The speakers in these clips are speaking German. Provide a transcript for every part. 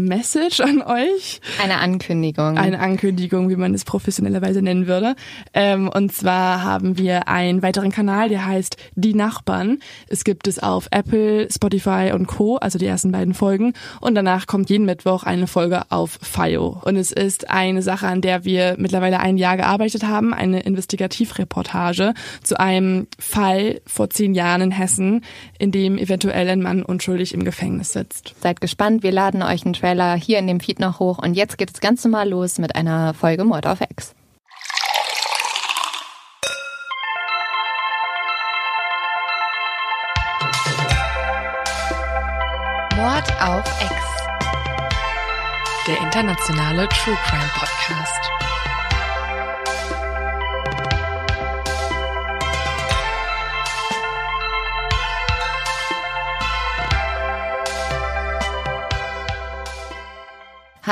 Message an euch. Eine Ankündigung. Eine Ankündigung, wie man es professionellerweise nennen würde. Ähm, und zwar haben wir einen weiteren Kanal, der heißt Die Nachbarn. Es gibt es auf Apple, Spotify und Co., also die ersten beiden Folgen. Und danach kommt jeden Mittwoch eine Folge auf FIO. Und es ist eine Sache, an der wir mittlerweile ein Jahr gearbeitet haben, eine Investigativreportage zu einem Fall vor zehn Jahren in Hessen, in dem eventuell ein Mann unschuldig im Gefängnis sitzt. Seid gespannt, wir laden euch einen Trailer hier in dem Feed noch hoch und jetzt geht es ganz normal los mit einer Folge Mord auf X. Mord auf X. Der internationale True Crime Podcast.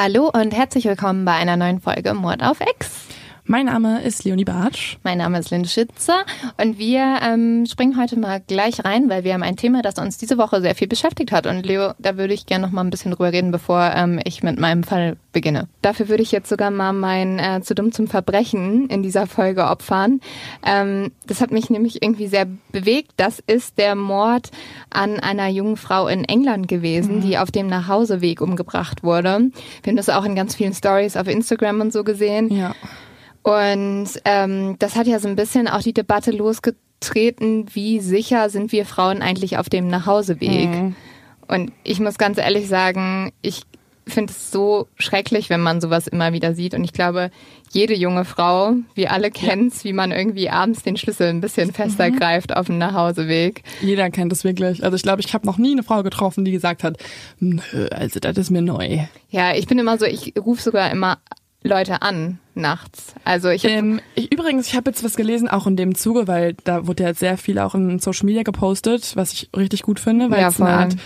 Hallo und herzlich willkommen bei einer neuen Folge Mord auf X. Mein Name ist Leonie Bartsch. Mein Name ist Lynn Schitzer und wir ähm, springen heute mal gleich rein, weil wir haben ein Thema, das uns diese Woche sehr viel beschäftigt hat. Und Leo, da würde ich gerne noch mal ein bisschen drüber reden, bevor ähm, ich mit meinem Fall beginne. Dafür würde ich jetzt sogar mal mein äh, zu dumm zum Verbrechen in dieser Folge opfern. Ähm, das hat mich nämlich irgendwie sehr bewegt. Das ist der Mord an einer jungen Frau in England gewesen, die auf dem Nachhauseweg umgebracht wurde. Wir haben das auch in ganz vielen Stories auf Instagram und so gesehen. Ja. Und ähm, das hat ja so ein bisschen auch die Debatte losgetreten, wie sicher sind wir Frauen eigentlich auf dem Nachhauseweg? Mhm. Und ich muss ganz ehrlich sagen, ich finde es so schrecklich, wenn man sowas immer wieder sieht. Und ich glaube, jede junge Frau, wir alle kennen's, wie man irgendwie abends den Schlüssel ein bisschen fester greift auf dem Nachhauseweg. Jeder kennt es wirklich. Also ich glaube, ich habe noch nie eine Frau getroffen, die gesagt hat, nö, also das ist mir neu. Ja, ich bin immer so, ich rufe sogar immer Leute an nachts. Also ich Ähm, ich, übrigens, ich habe jetzt was gelesen, auch in dem Zuge, weil da wurde ja sehr viel auch in Social Media gepostet, was ich richtig gut finde, weil Ja, es eine. Art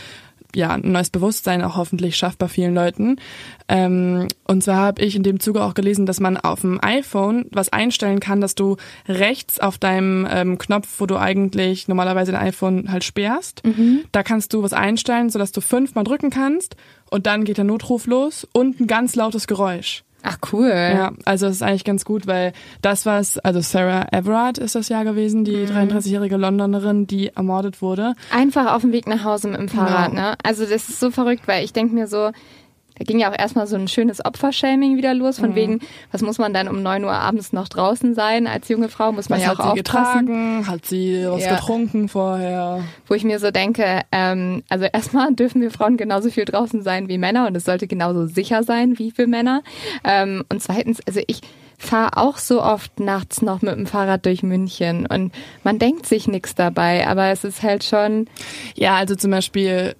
ja, ein neues Bewusstsein auch hoffentlich schafft bei vielen Leuten. Ähm, und zwar habe ich in dem Zuge auch gelesen, dass man auf dem iPhone was einstellen kann, dass du rechts auf deinem ähm, Knopf, wo du eigentlich normalerweise dein iPhone halt sperrst, da kannst du was einstellen, sodass du fünfmal drücken kannst und dann geht der Notruf los und ein ganz lautes Geräusch. Ach cool. Ja, also es ist eigentlich ganz gut, weil das was, also Sarah Everard ist das Jahr gewesen, die 33-jährige Londonerin, die ermordet wurde. Einfach auf dem Weg nach Hause mit dem Fahrrad, Genau. ne? Also das ist so verrückt, weil ich denke mir so, da ging ja auch erstmal so ein schönes Opfershaming wieder los, Mhm. von wegen, was muss man dann um 9 Uhr abends noch draußen sein als junge Frau, muss man Was ja hat auch sie aufpassen. getragen? Hat sie was Ja. getrunken vorher? Wo ich mir so denke, ähm, also erstmal dürfen wir Frauen genauso viel draußen sein wie Männer und es sollte genauso sicher sein wie für Männer. Ähm, und zweitens, also ich fahre auch so oft nachts noch mit dem Fahrrad durch München und man denkt sich nichts dabei, aber es ist halt schon, Ja, also zum Beispiel,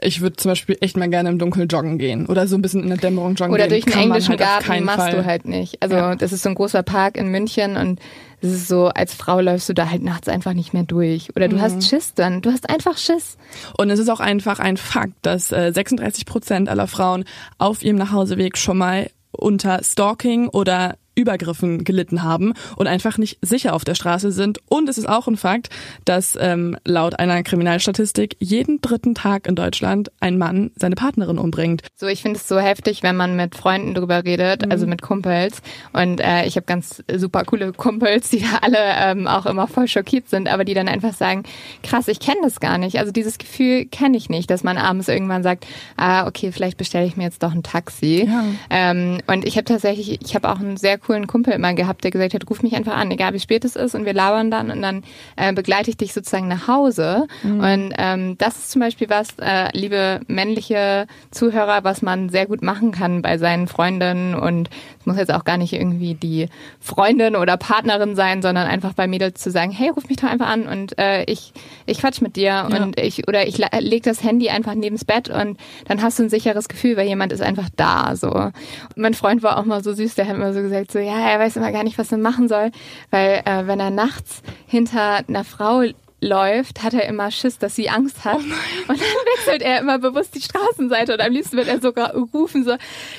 ich würde zum Beispiel echt mal gerne im Dunkeln joggen gehen oder so ein bisschen in der Dämmerung joggen Oder gehen. durch einen englischen halt Garten machst Fall. du halt nicht. Also Ja. das ist so ein großer Park in München und es ist so, als Frau läufst du da halt nachts einfach nicht mehr durch. Oder du Mhm. hast Schiss dann. Du hast einfach Schiss. Und es ist auch einfach ein Fakt, dass äh, 36 Prozent aller Frauen auf ihrem Nachhauseweg schon mal unter Stalking oder Übergriffen gelitten haben und einfach nicht sicher auf der Straße sind. Und es ist auch ein Fakt, dass ähm, laut einer Kriminalstatistik jeden dritten Tag in Deutschland ein Mann seine Partnerin umbringt. So, ich finde es so heftig, wenn man mit Freunden drüber redet, mhm. also mit Kumpels. Und äh, ich habe ganz super coole Kumpels, die da alle ähm, auch immer voll schockiert sind, aber die dann einfach sagen, krass, ich kenne das gar nicht. Also dieses Gefühl kenne ich nicht, dass man abends irgendwann sagt, ah, okay, vielleicht bestelle ich mir jetzt doch ein Taxi. Ja. Ähm, und ich habe tatsächlich, ich habe auch einen sehr coolen Kumpel immer gehabt, der gesagt hat, ruf mich einfach an, egal wie spät es ist und wir labern dann und dann äh, begleite ich dich sozusagen nach Hause. Mhm. Und ähm, das ist zum Beispiel was, äh, liebe männliche Zuhörer, was man sehr gut machen kann bei seinen Freundinnen und es muss jetzt auch gar nicht irgendwie die Freundin oder Partnerin sein, sondern einfach bei Mädels zu sagen, hey, ruf mich doch einfach an und äh, ich, ich quatsch mit dir ja. und ich oder ich leg das Handy einfach neben's Bett und dann hast du ein sicheres Gefühl, weil jemand ist einfach da. So. Und mein Freund war auch mal so süß, der hat immer so gesagt, so ja, er weiß immer gar nicht, was er machen soll, weil äh, wenn er nachts hinter einer Frau läuft, hat er immer Schiss, dass sie Angst hat. Oh und dann wechselt er immer bewusst die Straßenseite und am liebsten wird er sogar rufen so,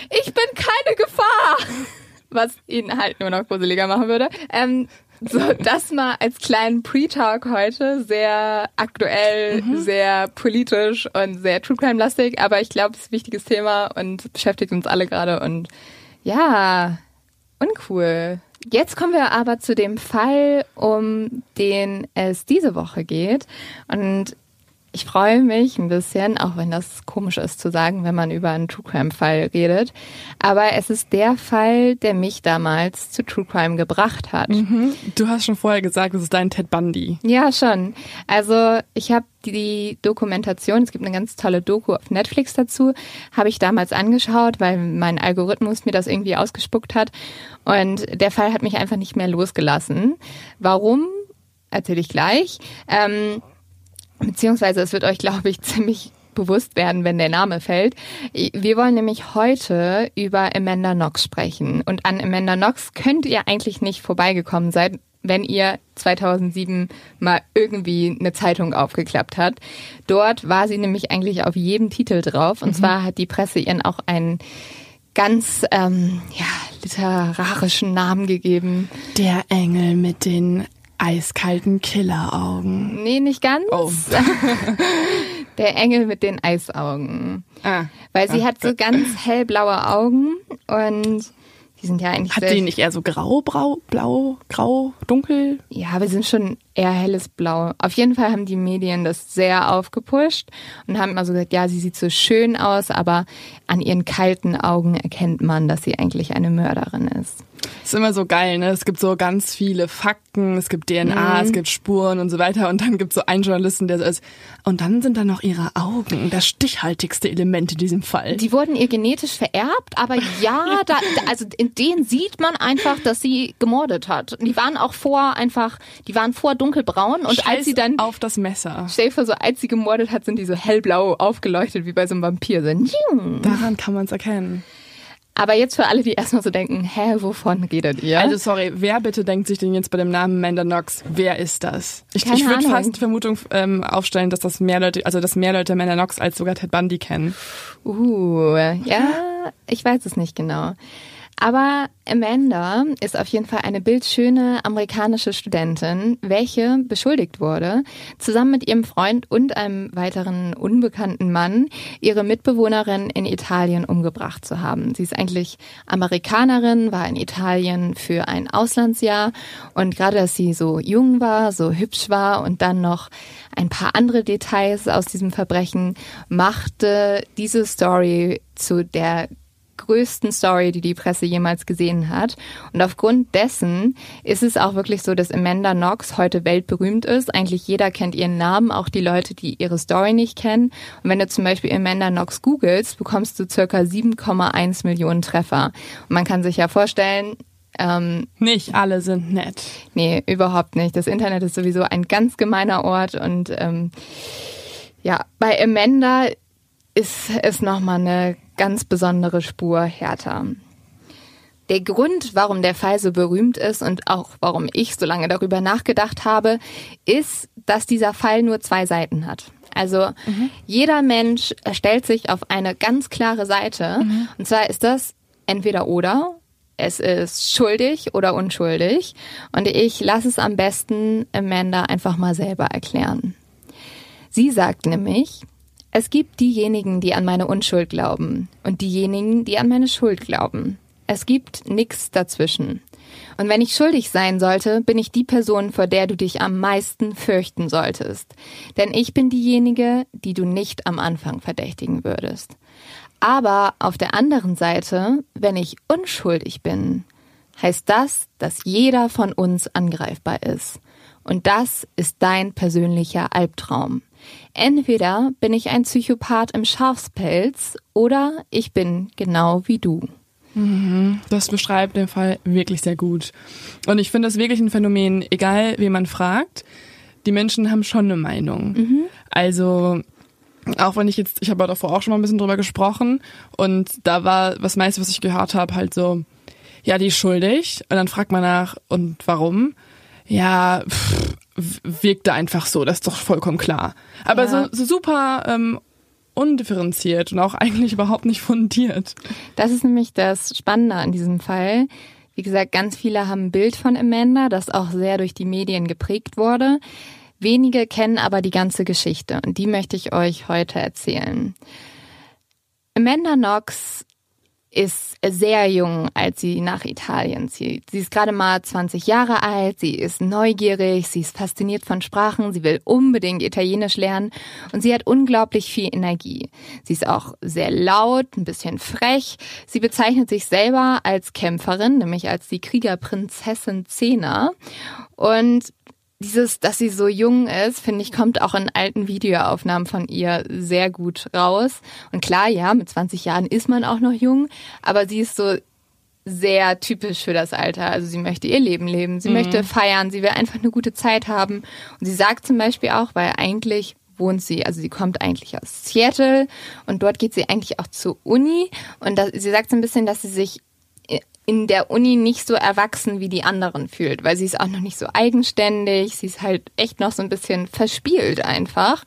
ich bin keine Gefahr. Was ihn halt nur noch gruseliger machen würde. Ähm, so, das mal als kleinen Pre-Talk heute. Sehr aktuell, mhm. sehr politisch und sehr True Crime-lastig. Aber ich glaube, es ist ein wichtiges Thema und beschäftigt uns alle gerade. Und ja, uncool. Jetzt kommen wir aber zu dem Fall, um den es diese Woche geht. Und ich freue mich ein bisschen, auch wenn das komisch ist zu sagen, wenn man über einen True Crime Fall redet. Aber es ist der Fall, der mich damals zu True Crime gebracht hat. Mhm. Du hast schon vorher gesagt, es ist dein Ted Bundy. Ja, schon. Also ich habe die Dokumentation, es gibt eine ganz tolle Doku auf Netflix dazu, habe ich damals angeschaut, weil mein Algorithmus mir das irgendwie ausgespuckt hat. Und der Fall hat mich einfach nicht mehr losgelassen. Warum? Erzähle ich gleich. Ähm, Beziehungsweise es wird euch, glaube ich, ziemlich bewusst werden, wenn der Name fällt. Wir wollen nämlich heute über Amanda Knox sprechen. Und an Amanda Knox könnt ihr eigentlich nicht vorbeigekommen sein, wenn ihr 2007 mal irgendwie eine Zeitung aufgeklappt habt. Dort war sie nämlich eigentlich auf jedem Titel drauf. Und mhm. zwar hat die Presse ihren auch einen ganz ähm, ja, literarischen Namen gegeben. Der Engel mit den eiskalten Killeraugen. Nee, nicht ganz. Oh. Der Engel mit den Eisaugen. Ah. Weil sie ah. hat so ganz hellblaue Augen und die sind ja eigentlich. Hat die nicht eher so grau, brau, blau, grau, dunkel? Ja, aber sind schon eher helles Blau. Auf jeden Fall haben die Medien das sehr aufgepusht und haben immer so gesagt, ja, sie sieht so schön aus, aber an ihren kalten Augen erkennt man, dass sie eigentlich eine Mörderin ist. Ist immer so geil, ne? Es gibt so ganz viele Fakten, es gibt DNA, mhm. es gibt Spuren und so weiter und dann gibt es so einen Journalisten, der so ist. Und dann sind da noch ihre Augen, das stichhaltigste Element in diesem Fall. Die wurden ihr genetisch vererbt, aber ja, da, also in denen sieht man einfach, dass sie gemordet hat. Die waren auch vor einfach, die waren vor dunkelbraun und Scheiß als sie dann auf das Messer. Stell so als sie gemordet hat, sind die so hellblau aufgeleuchtet wie bei so einem Vampir. So, Daran kann man es erkennen. Aber jetzt für alle, die erstmal so denken, hä, wovon redet ihr? Also sorry, wer bitte denkt sich denn jetzt bei dem Namen Amanda Knox, wer ist das? Ich, ich würde fast die Vermutung ähm, aufstellen, dass das mehr Leute, also dass mehr Leute Amanda Knox als sogar Ted Bundy kennen. Uh, ja, ich weiß es nicht genau. Aber Amanda ist auf jeden Fall eine bildschöne amerikanische Studentin, welche beschuldigt wurde, zusammen mit ihrem Freund und einem weiteren unbekannten Mann ihre Mitbewohnerin in Italien umgebracht zu haben. Sie ist eigentlich Amerikanerin, war in Italien für ein Auslandsjahr und gerade, dass sie so jung war, so hübsch war und dann noch ein paar andere Details aus diesem Verbrechen machte diese Story zu der größten Story, die die Presse jemals gesehen hat. Und aufgrund dessen ist es auch wirklich so, dass Amanda Knox heute weltberühmt ist. Eigentlich jeder kennt ihren Namen, auch die Leute, die ihre Story nicht kennen. Und wenn du zum Beispiel Amanda Knox googelst, bekommst du circa 7,1 Millionen Treffer. Und man kann sich ja vorstellen, ähm, nicht alle sind nett. Nee, überhaupt nicht. Das Internet ist sowieso ein ganz gemeiner Ort und ähm, ja, bei Amanda ist es nochmal eine ganz besondere Spur härter. Der Grund, warum der Fall so berühmt ist und auch warum ich so lange darüber nachgedacht habe, ist, dass dieser Fall nur zwei Seiten hat. Also mhm. jeder Mensch stellt sich auf eine ganz klare Seite. Mhm. Und zwar ist das entweder oder. es ist schuldig oder unschuldig. Und ich lasse es am besten Amanda einfach mal selber erklären. Sie sagt nämlich, es gibt diejenigen, die an meine Unschuld glauben und diejenigen, die an meine Schuld glauben. Es gibt nichts dazwischen. Und wenn ich schuldig sein sollte, bin ich die Person, vor der du dich am meisten fürchten solltest. Denn ich bin diejenige, die du nicht am Anfang verdächtigen würdest. Aber auf der anderen Seite, wenn ich unschuldig bin, heißt das, dass jeder von uns angreifbar ist. Und das ist dein persönlicher Albtraum. Entweder bin ich ein Psychopath im Schafspelz oder ich bin genau wie du. Mhm. Das beschreibt den Fall wirklich sehr gut. Und ich finde das wirklich ein Phänomen, egal wen man fragt, die Menschen haben schon eine Meinung. Mhm. Also auch wenn ich jetzt, ich habe davor auch schon mal ein bisschen drüber gesprochen und da war was meiste, was ich gehört habe, halt so, ja, die ist schuldig und dann fragt man nach, und warum? Ja, pff, wirkte einfach so, das ist doch vollkommen klar. Aber ja. so, so super ähm, undifferenziert und auch eigentlich überhaupt nicht fundiert. Das ist nämlich das Spannende an diesem Fall. Wie gesagt, ganz viele haben ein Bild von Amanda, das auch sehr durch die Medien geprägt wurde. Wenige kennen aber die ganze Geschichte und die möchte ich euch heute erzählen. Amanda Knox ist sehr jung, als sie nach Italien zieht. Sie ist gerade mal 20 Jahre alt, sie ist neugierig, sie ist fasziniert von Sprachen, sie will unbedingt Italienisch lernen und sie hat unglaublich viel Energie. Sie ist auch sehr laut, ein bisschen frech. Sie bezeichnet sich selber als Kämpferin, nämlich als die Kriegerprinzessin Zena. Und dieses, dass sie so jung ist, finde ich, kommt auch in alten Videoaufnahmen von ihr sehr gut raus. Und klar, ja, mit 20 Jahren ist man auch noch jung, aber sie ist so sehr typisch für das Alter. Also sie möchte ihr Leben leben, sie mhm. möchte feiern, sie will einfach eine gute Zeit haben. Und sie sagt zum Beispiel auch, weil eigentlich wohnt sie, also sie kommt eigentlich aus Seattle und dort geht sie eigentlich auch zur Uni. Und das, sie sagt so ein bisschen, dass sie sich in der Uni nicht so erwachsen wie die anderen fühlt, weil sie ist auch noch nicht so eigenständig, sie ist halt echt noch so ein bisschen verspielt einfach.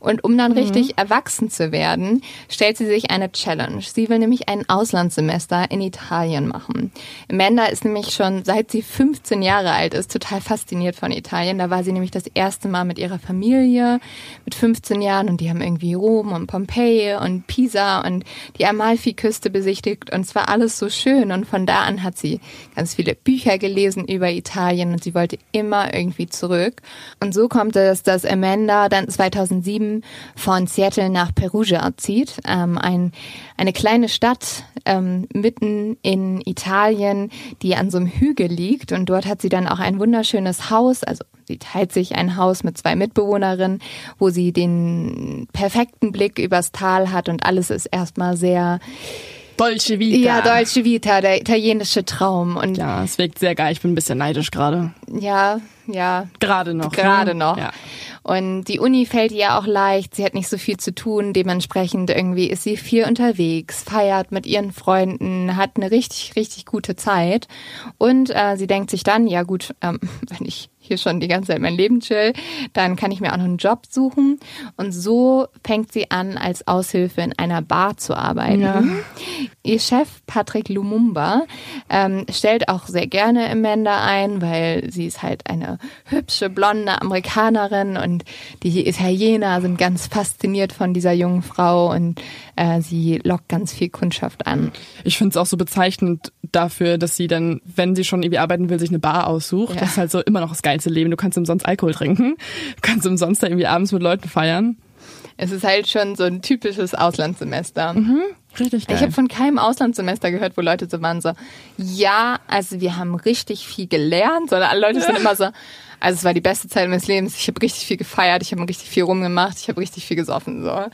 Und um dann mhm. richtig erwachsen zu werden, stellt sie sich eine Challenge. Sie will nämlich ein Auslandssemester in Italien machen. Amanda ist nämlich schon seit sie 15 Jahre alt ist, total fasziniert von Italien. Da war sie nämlich das erste Mal mit ihrer Familie mit 15 Jahren und die haben irgendwie Rom und Pompeji und Pisa und die Amalfi-Küste besichtigt und es war alles so schön und von da an hat sie ganz viele Bücher gelesen über Italien und sie wollte immer irgendwie zurück. Und so kommt es, dass Amanda dann 2007 von Seattle nach Perugia zieht, ähm, ein, eine kleine Stadt ähm, mitten in Italien, die an so einem Hügel liegt. Und dort hat sie dann auch ein wunderschönes Haus, also Sie teilt sich ein Haus mit zwei Mitbewohnerinnen, wo sie den perfekten Blick übers Tal hat und alles ist erstmal sehr Dolce Vita. Ja, Dolce Vita, der italienische Traum. Und ja, es wirkt sehr geil. Ich bin ein bisschen neidisch gerade. Ja, ja. Gerade noch. Gerade ne? noch. Ja. Und die Uni fällt ihr auch leicht, sie hat nicht so viel zu tun, dementsprechend irgendwie ist sie viel unterwegs, feiert mit ihren Freunden, hat eine richtig, richtig gute Zeit. Und äh, sie denkt sich dann, ja gut, ähm, wenn ich hier schon die ganze Zeit mein Leben chill, dann kann ich mir auch noch einen Job suchen. Und so fängt sie an, als Aushilfe in einer Bar zu arbeiten. Ja. Ihr Chef Patrick Lumumba ähm, stellt auch sehr gerne Amanda ein, weil sie ist halt eine hübsche, blonde Amerikanerin und die Italiener sind ganz fasziniert von dieser jungen Frau und äh, sie lockt ganz viel Kundschaft an. Ich finde es auch so bezeichnend dafür, dass sie dann, wenn sie schon irgendwie arbeiten will, sich eine Bar aussucht. Ja. Das ist halt so immer noch das geilste Leben. Du kannst umsonst Alkohol trinken, du kannst umsonst da irgendwie abends mit Leuten feiern. Es ist halt schon so ein typisches Auslandssemester. Mhm. Richtig geil. Ich habe von keinem Auslandssemester gehört, wo Leute so waren so, ja, also wir haben richtig viel gelernt, sondern alle Leute sind immer so, also es war die beste Zeit meines Lebens. Ich habe richtig viel gefeiert, ich habe richtig viel rumgemacht, ich habe richtig viel gesoffen. So.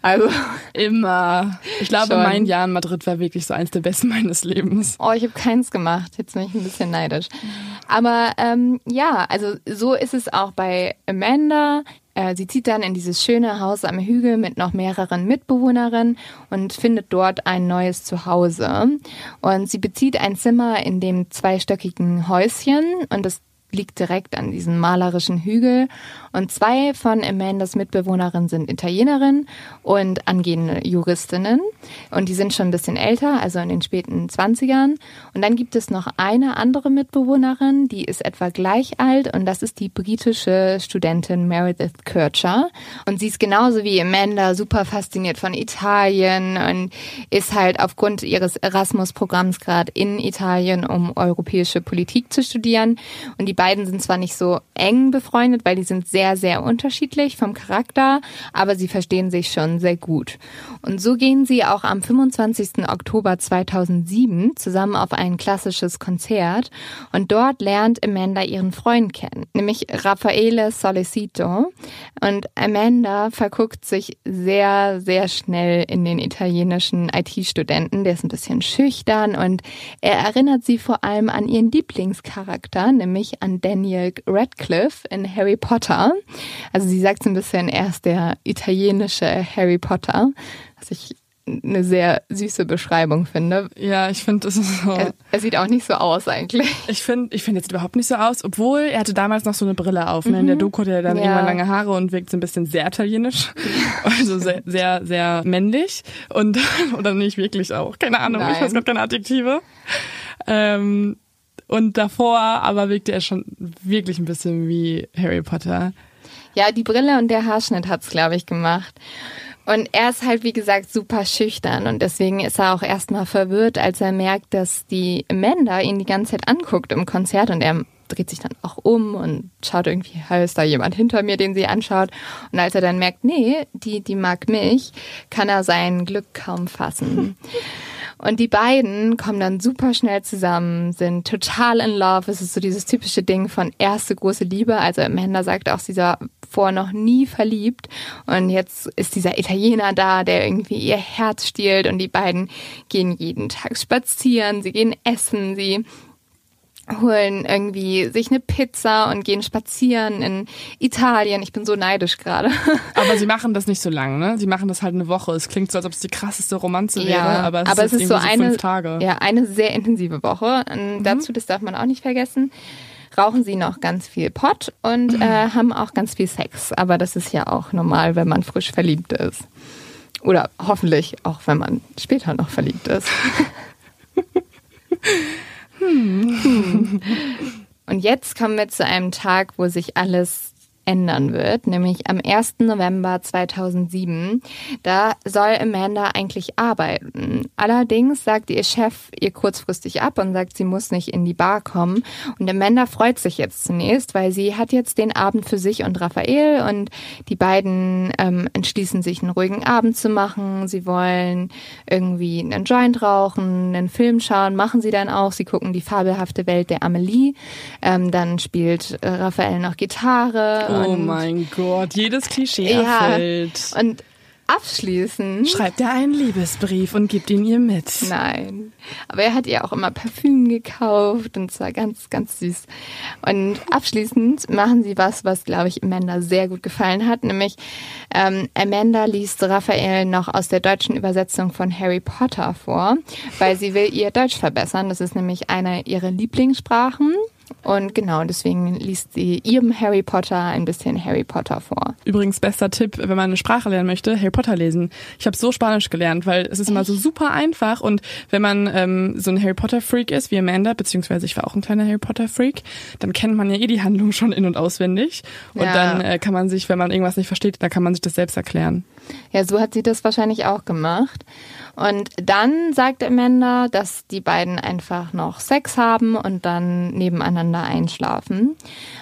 Also immer. Ich glaube, schon. mein Jahr in Madrid war wirklich so eins der besten meines Lebens. Oh, ich habe keins gemacht. Jetzt bin ich ein bisschen neidisch. Aber ähm, ja, also so ist es auch bei Amanda. Äh, sie zieht dann in dieses schöne Haus am Hügel mit noch mehreren Mitbewohnerinnen und findet dort ein neues Zuhause. Und sie bezieht ein Zimmer in dem zweistöckigen Häuschen und das liegt direkt an diesem malerischen Hügel. Und zwei von Amandas Mitbewohnerinnen sind Italienerinnen und angehende Juristinnen. Und die sind schon ein bisschen älter, also in den späten 20ern. Und dann gibt es noch eine andere Mitbewohnerin, die ist etwa gleich alt. Und das ist die britische Studentin Meredith Kircher. Und sie ist genauso wie Amanda super fasziniert von Italien und ist halt aufgrund ihres Erasmus-Programms gerade in Italien, um europäische Politik zu studieren. Und die beiden sind zwar nicht so eng befreundet, weil die sind sehr, sehr unterschiedlich vom Charakter, aber sie verstehen sich schon sehr gut. Und so gehen sie auch am 25. Oktober 2007 zusammen auf ein klassisches Konzert und dort lernt Amanda ihren Freund kennen, nämlich Raffaele Solicito. Und Amanda verguckt sich sehr, sehr schnell in den italienischen IT-Studenten. Der ist ein bisschen schüchtern und er erinnert sie vor allem an ihren Lieblingscharakter, nämlich an Daniel Radcliffe in Harry Potter. Also sie sagt so ein bisschen, er ist der italienische Harry Potter, was ich eine sehr süße Beschreibung finde. Ja, ich finde, das ist so. Er, er, sieht auch nicht so aus eigentlich. Ich finde, ich finde jetzt überhaupt nicht so aus, obwohl er hatte damals noch so eine Brille auf. Mhm. Ne? In der mhm. Doku hat er dann ja. irgendwann lange Haare und wirkt so ein bisschen sehr italienisch. also sehr, sehr, sehr männlich. Und, oder nicht wirklich auch. Keine Ahnung, Nein. ich weiß gerade keine Adjektive. Ähm, und davor aber wirkte er schon wirklich ein bisschen wie Harry Potter. Ja, die Brille und der Haarschnitt hat's, glaube ich, gemacht. Und er ist halt, wie gesagt, super schüchtern und deswegen ist er auch erstmal verwirrt, als er merkt, dass die Amanda ihn die ganze Zeit anguckt im Konzert und er dreht sich dann auch um und schaut irgendwie, ist da jemand hinter mir, den sie anschaut. Und als er dann merkt, nee, die, die mag mich, kann er sein Glück kaum fassen. Und die beiden kommen dann super schnell zusammen, sind total in love. Es ist so dieses typische Ding von erste große Liebe. Also Amanda sagt auch, sie war vor noch nie verliebt. Und jetzt ist dieser Italiener da, der irgendwie ihr Herz stiehlt. Und die beiden gehen jeden Tag spazieren, sie gehen essen, sie holen irgendwie sich eine Pizza und gehen spazieren in Italien. Ich bin so neidisch gerade. Aber sie machen das nicht so lang, ne? Sie machen das halt eine Woche. Es klingt so, als ob es die krasseste Romanze wäre, ja, aber es aber ist, es ist so, eine, fünf Tage. Ja, eine sehr intensive Woche. Mhm. dazu, das darf man auch nicht vergessen, rauchen sie noch ganz viel Pott und mhm. äh, haben auch ganz viel Sex. Aber das ist ja auch normal, wenn man frisch verliebt ist. Oder hoffentlich auch, wenn man später noch verliebt ist. Hm. Und jetzt kommen wir zu einem Tag, wo sich alles ändern wird, nämlich am 1. November 2007. Da soll Amanda eigentlich arbeiten. Allerdings sagt ihr Chef ihr kurzfristig ab und sagt, sie muss nicht in die Bar kommen. Und Amanda freut sich jetzt zunächst, weil sie hat jetzt den Abend für sich und Raphael und die beiden ähm, entschließen sich, einen ruhigen Abend zu machen. Sie wollen irgendwie einen Joint rauchen, einen Film schauen, machen sie dann auch. Sie gucken die fabelhafte Welt der Amelie. Ähm, dann spielt äh, Raphael noch Gitarre. Oh mein Gott, jedes Klischee ja, erfüllt. Und abschließend. Schreibt er einen Liebesbrief und gibt ihn ihr mit. Nein. Aber er hat ihr auch immer Parfüm gekauft und zwar ganz, ganz süß. Und abschließend machen sie was, was, glaube ich, Amanda sehr gut gefallen hat, nämlich ähm, Amanda liest Raphael noch aus der deutschen Übersetzung von Harry Potter vor, weil sie will ihr Deutsch verbessern. Das ist nämlich eine ihrer Lieblingssprachen. Und genau, deswegen liest sie ihrem Harry Potter ein bisschen Harry Potter vor. Übrigens, bester Tipp, wenn man eine Sprache lernen möchte, Harry Potter lesen. Ich habe so Spanisch gelernt, weil es ist Echt? immer so super einfach. Und wenn man ähm, so ein Harry Potter Freak ist wie Amanda, beziehungsweise ich war auch ein kleiner Harry Potter Freak, dann kennt man ja eh die Handlung schon in- und auswendig. Und ja. dann äh, kann man sich, wenn man irgendwas nicht versteht, dann kann man sich das selbst erklären. Ja, so hat sie das wahrscheinlich auch gemacht. Und dann sagt Amanda, dass die beiden einfach noch Sex haben und dann nebeneinander einschlafen.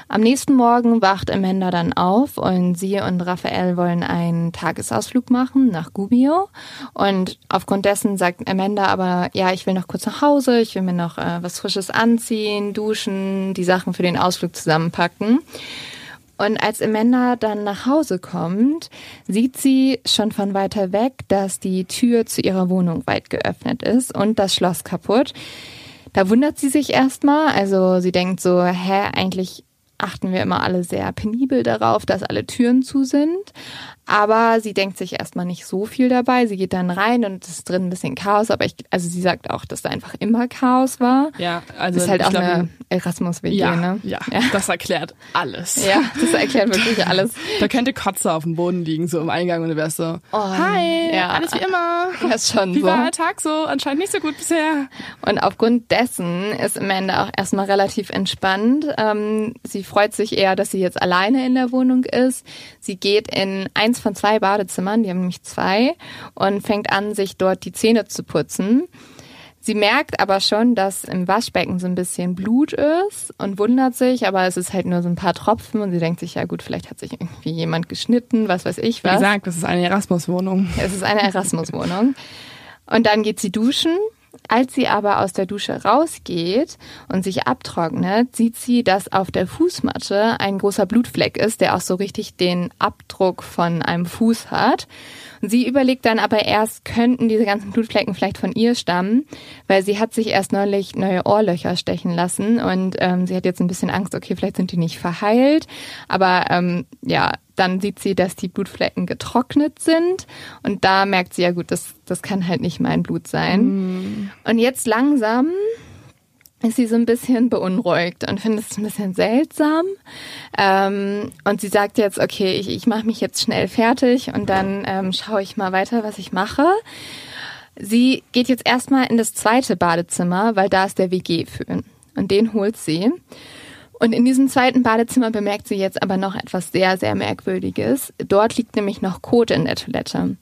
Am nächsten Morgen wacht Amanda dann auf und sie und Raphael wollen einen Tagesausflug machen nach Gubbio. Und aufgrund dessen sagt Amanda aber, ja, ich will noch kurz nach Hause, ich will mir noch äh, was Frisches anziehen, duschen, die Sachen für den Ausflug zusammenpacken. Und als Amanda dann nach Hause kommt, sieht sie schon von weiter weg, dass die Tür zu ihrer Wohnung weit geöffnet ist und das Schloss kaputt. Da wundert sie sich erstmal. Also sie denkt so, hä, eigentlich achten wir immer alle sehr penibel darauf, dass alle Türen zu sind. Aber sie denkt sich erstmal nicht so viel dabei. Sie geht dann rein und es ist drin ein bisschen Chaos. Aber ich, also sie sagt auch, dass da einfach immer Chaos war. Ja, also ist halt auch glaub, eine Erasmus-WG, ja, ne? ja, ja, das erklärt alles. Ja, das erklärt wirklich alles. Da könnte Kotze auf dem Boden liegen, so im Eingang und du wärst so, Oh, hi, ja. alles wie immer. Ja, ist schon Wie so. war der Tag so? Anscheinend nicht so gut bisher. Und aufgrund dessen ist Amanda auch erstmal relativ entspannt. Ähm, sie freut sich eher, dass sie jetzt alleine in der Wohnung ist. Sie geht in eins von zwei Badezimmern, die haben nämlich zwei, und fängt an, sich dort die Zähne zu putzen. Sie merkt aber schon, dass im Waschbecken so ein bisschen Blut ist und wundert sich, aber es ist halt nur so ein paar Tropfen und sie denkt sich, ja gut, vielleicht hat sich irgendwie jemand geschnitten, was weiß ich Wie was. gesagt, das ist eine Erasmus-Wohnung. Es ist eine Erasmus-Wohnung. Und dann geht sie duschen. Als sie aber aus der Dusche rausgeht und sich abtrocknet, sieht sie, dass auf der Fußmatte ein großer Blutfleck ist, der auch so richtig den Abdruck von einem Fuß hat. Und sie überlegt dann aber erst, könnten diese ganzen Blutflecken vielleicht von ihr stammen, weil sie hat sich erst neulich neue Ohrlöcher stechen lassen und ähm, sie hat jetzt ein bisschen Angst, okay, vielleicht sind die nicht verheilt. Aber ähm, ja, dann sieht sie, dass die Blutflecken getrocknet sind und da merkt sie ja gut, das, das kann halt nicht mein Blut sein. Und jetzt langsam ist sie so ein bisschen beunruhigt und findet es ein bisschen seltsam. Ähm, und sie sagt jetzt, okay, ich, ich mache mich jetzt schnell fertig und dann ähm, schaue ich mal weiter, was ich mache. Sie geht jetzt erstmal in das zweite Badezimmer, weil da ist der WG-Föhn. Und den holt sie. Und in diesem zweiten Badezimmer bemerkt sie jetzt aber noch etwas sehr, sehr Merkwürdiges. Dort liegt nämlich noch Kot in der Toilette.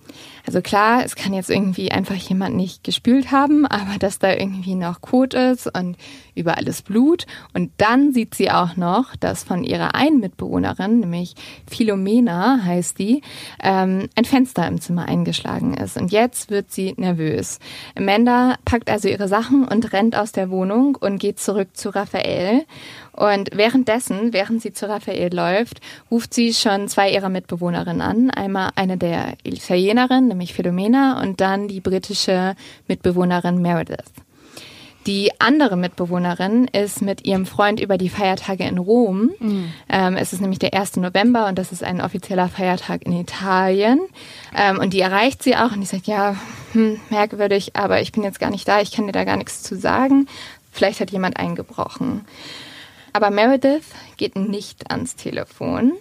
Also klar, es kann jetzt irgendwie einfach jemand nicht gespült haben, aber dass da irgendwie noch Kot ist und überall ist Blut. Und dann sieht sie auch noch, dass von ihrer einen Mitbewohnerin, nämlich Philomena heißt die, ähm, ein Fenster im Zimmer eingeschlagen ist. Und jetzt wird sie nervös. Amanda packt also ihre Sachen und rennt aus der Wohnung und geht zurück zu Raphael. Und währenddessen, während sie zu Raphael läuft, ruft sie schon zwei ihrer Mitbewohnerinnen an. Einmal eine der Italienerin, nämlich Philomena, und dann die britische Mitbewohnerin Meredith. Die andere Mitbewohnerin ist mit ihrem Freund über die Feiertage in Rom. Ähm, es ist nämlich der 1. November und das ist ein offizieller Feiertag in Italien. Ähm, und die erreicht sie auch und die sagt, ja, hm, merkwürdig, aber ich bin jetzt gar nicht da, ich kann dir da gar nichts zu sagen. Vielleicht hat jemand eingebrochen. Aber Meredith geht nicht ans Telefon.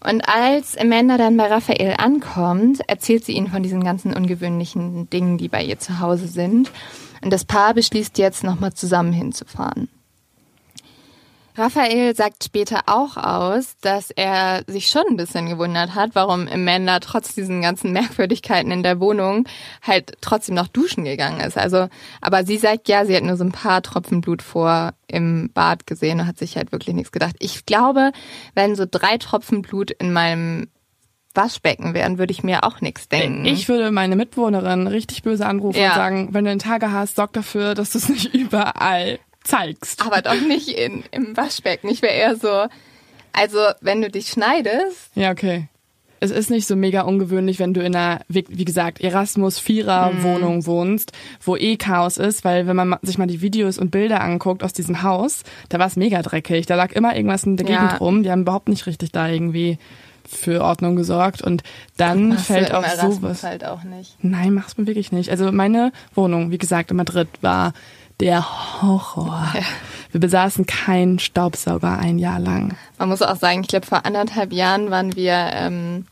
Und als Amanda dann bei Raphael ankommt, erzählt sie ihnen von diesen ganzen ungewöhnlichen Dingen, die bei ihr zu Hause sind. Und das Paar beschließt jetzt nochmal zusammen hinzufahren. Raphael sagt später auch aus, dass er sich schon ein bisschen gewundert hat, warum Amanda trotz diesen ganzen Merkwürdigkeiten in der Wohnung halt trotzdem noch duschen gegangen ist. Also, aber sie sagt ja, sie hat nur so ein paar Tropfen Blut vor im Bad gesehen und hat sich halt wirklich nichts gedacht. Ich glaube, wenn so drei Tropfen Blut in meinem Waschbecken wären, würde ich mir auch nichts denken. Ich würde meine Mitbewohnerin richtig böse anrufen Ja. und sagen, wenn du einen Tage hast, sorg dafür, dass du es nicht überall zeigst. aber doch nicht in, im Waschbecken. Ich wäre eher so, also wenn du dich schneidest, Ja, okay. Es ist nicht so mega ungewöhnlich, wenn du in einer, wie gesagt, Erasmus-Vierer-Wohnung wohnst, wo eh Chaos ist, weil wenn man ma- sich mal die Videos und Bilder anguckt aus diesem Haus, da war es mega dreckig. Da lag immer irgendwas in der Ja. Gegend rum. Die haben überhaupt nicht richtig da irgendwie für Ordnung gesorgt. Und dann machst fällt auch Erasmus sowas. halt auch nicht. Nein, mach's mir wirklich nicht. Also meine Wohnung, wie gesagt, in Madrid war der Horror. Wir besaßen keinen Staubsauger ein Jahr lang. Man muss auch sagen, ich glaube, vor anderthalb Jahren waren wir, ähm,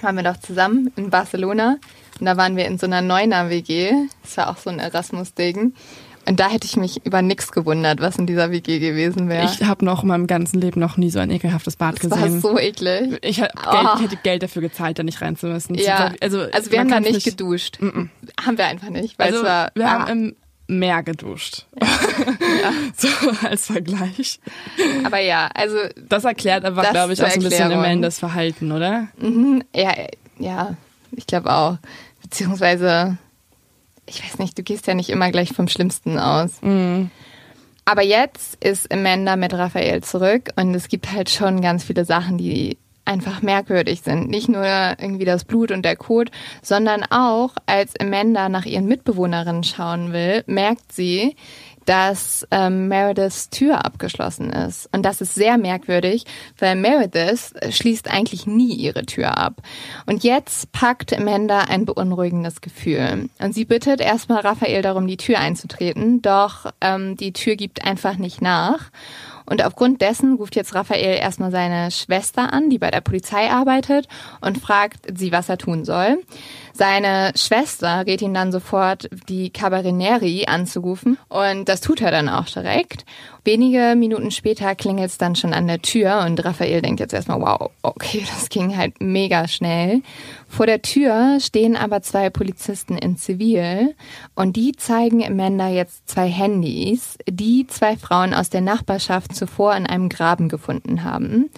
waren wir doch zusammen in Barcelona und da waren wir in so einer Neuner-WG. Das war auch so ein Erasmus-Ding. Und da hätte ich mich über nichts gewundert, was in dieser WG gewesen wäre. Ich habe noch in meinem ganzen Leben noch nie so ein ekelhaftes Bad das war gesehen. so eklig. ich, hätte Oh. Geld, ich hätte Geld dafür gezahlt, da nicht rein zu müssen. Ja, also, also, wir haben da kann's nicht, geduscht. Haben wir einfach nicht, weil Also es war. wir ah, haben im Meer geduscht. so als Vergleich. aber ja, also Das erklärt aber, Das glaube ich, auch so ein bisschen Erklärung. Amandas Verhalten, oder? Mhm, ja, ja, ich glaube auch. Beziehungsweise, ich weiß nicht, du gehst ja nicht immer gleich vom Schlimmsten aus. Aber jetzt ist Amanda mit Raphael zurück und es gibt halt schon ganz viele Sachen, die einfach merkwürdig sind. Nicht nur irgendwie das Blut und der Kot, sondern auch, als Amanda nach ihren Mitbewohnerinnen schauen will, merkt sie, dass ähm, Merediths Tür abgeschlossen ist. Und das ist sehr merkwürdig, weil Meredith schließt eigentlich nie ihre Tür ab. Und jetzt packt Amanda ein beunruhigendes Gefühl. Und sie bittet erstmal Raphael darum, die Tür einzutreten, doch ähm, die Tür gibt einfach nicht nach. Und aufgrund dessen ruft jetzt Raphael erstmal seine Schwester an, die bei der Polizei arbeitet, und fragt sie, was er tun soll. Seine Schwester rät ihn dann sofort, die Cabarineri anzurufen und das tut er dann auch direkt. Wenige Minuten später klingelt es dann schon an der Tür und Raphael denkt jetzt erstmal, wow, okay, das ging halt mega schnell. Vor der Tür stehen aber zwei Polizisten in Zivil und die zeigen Amanda jetzt zwei Handys, die zwei Frauen aus der Nachbarschaft zuvor in einem Graben gefunden haben.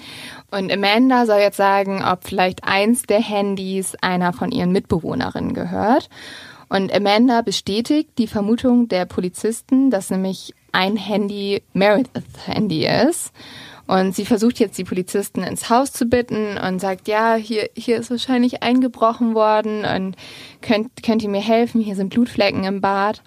Und Amanda soll jetzt sagen, ob vielleicht eins der Handys einer von ihren Mitbewohnerinnen gehört. Und Amanda bestätigt die Vermutung der Polizisten, dass nämlich ein Handy Merediths Handy ist. Und sie versucht jetzt die Polizisten ins Haus zu bitten und sagt, ja, hier, hier ist wahrscheinlich eingebrochen worden und könnt, könnt ihr mir helfen? Hier sind Blutflecken im Bad.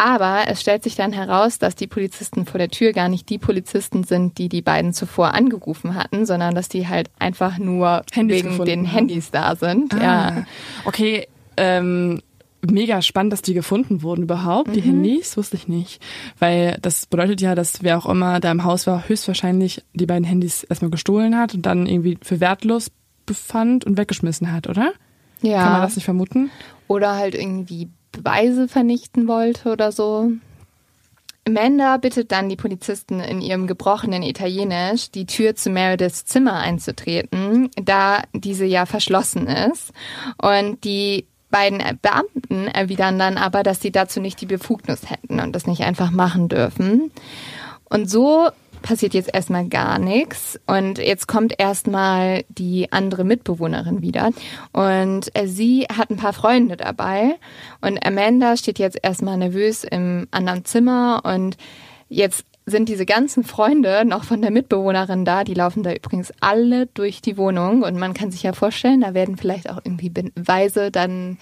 Aber es stellt sich dann heraus, dass die Polizisten vor der Tür gar nicht die Polizisten sind, die die beiden zuvor angerufen hatten, sondern dass die halt einfach nur Handys wegen den Handys da sind. Ah. Ja. Okay, ähm, mega spannend, dass die gefunden wurden überhaupt, die mhm. Handys, wusste ich nicht. Weil das bedeutet ja, dass wer auch immer da im Haus war, höchstwahrscheinlich die beiden Handys erstmal gestohlen hat und dann irgendwie für wertlos befand und weggeschmissen hat, oder? Ja. Kann man das nicht vermuten? Oder halt irgendwie Beweise vernichten wollte oder so. Amanda bittet dann die Polizisten in ihrem gebrochenen Italienisch, die Tür zu Merediths Zimmer einzutreten, da diese ja verschlossen ist. Und die beiden Beamten erwidern dann aber, dass sie dazu nicht die Befugnis hätten und das nicht einfach machen dürfen. Und so passiert jetzt erstmal gar nichts und jetzt kommt erstmal die andere Mitbewohnerin wieder. Und äh, sie hat ein paar Freunde dabei. Und Amanda steht jetzt erstmal nervös im anderen Zimmer. Und jetzt sind diese ganzen Freunde noch von der Mitbewohnerin da. Die laufen da übrigens alle durch die Wohnung. Und man kann sich ja vorstellen, da werden vielleicht auch irgendwie Beweise dann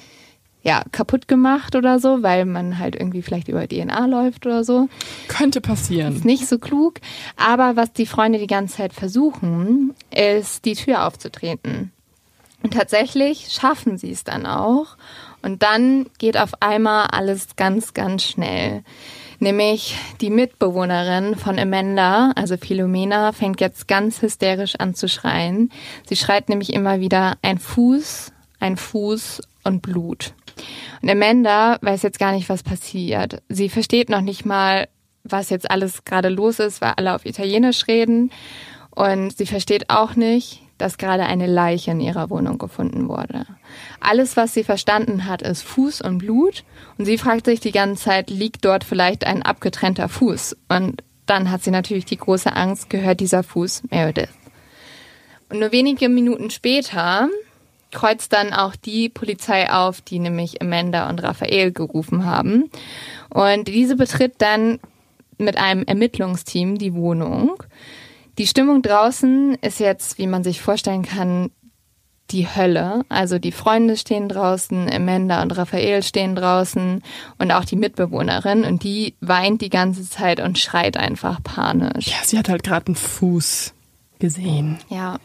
ja, kaputt gemacht oder so, weil man halt irgendwie vielleicht über DNA läuft oder so. Könnte passieren. Ist nicht so klug. Aber was die Freunde die ganze Zeit versuchen, ist die Tür aufzutreten. Und tatsächlich schaffen sie es dann auch. Und dann geht auf einmal alles ganz, ganz schnell. Nämlich die Mitbewohnerin von Amanda, also Philomena, fängt jetzt ganz hysterisch an zu schreien. Sie schreit nämlich immer wieder ein Fuß, ein Fuß und Blut. Und Amanda weiß jetzt gar nicht, was passiert. Sie versteht noch nicht mal, was jetzt alles gerade los ist, weil alle auf Italienisch reden. Und sie versteht auch nicht, dass gerade eine Leiche in ihrer Wohnung gefunden wurde. Alles, was sie verstanden hat, ist Fuß und Blut. Und sie fragt sich die ganze Zeit, liegt dort vielleicht ein abgetrennter Fuß? Und dann hat sie natürlich die große Angst, gehört dieser Fuß Meredith. Und nur wenige Minuten später kreuzt dann auch die Polizei auf, die nämlich Amanda und Raphael gerufen haben. Und diese betritt dann mit einem Ermittlungsteam die Wohnung. Die Stimmung draußen ist jetzt, wie man sich vorstellen kann, die Hölle. Also die Freunde stehen draußen, Amanda und Raphael stehen draußen und auch die Mitbewohnerin und die weint die ganze Zeit und schreit einfach panisch. Ja, sie hat halt gerade einen Fuß gesehen. Ja.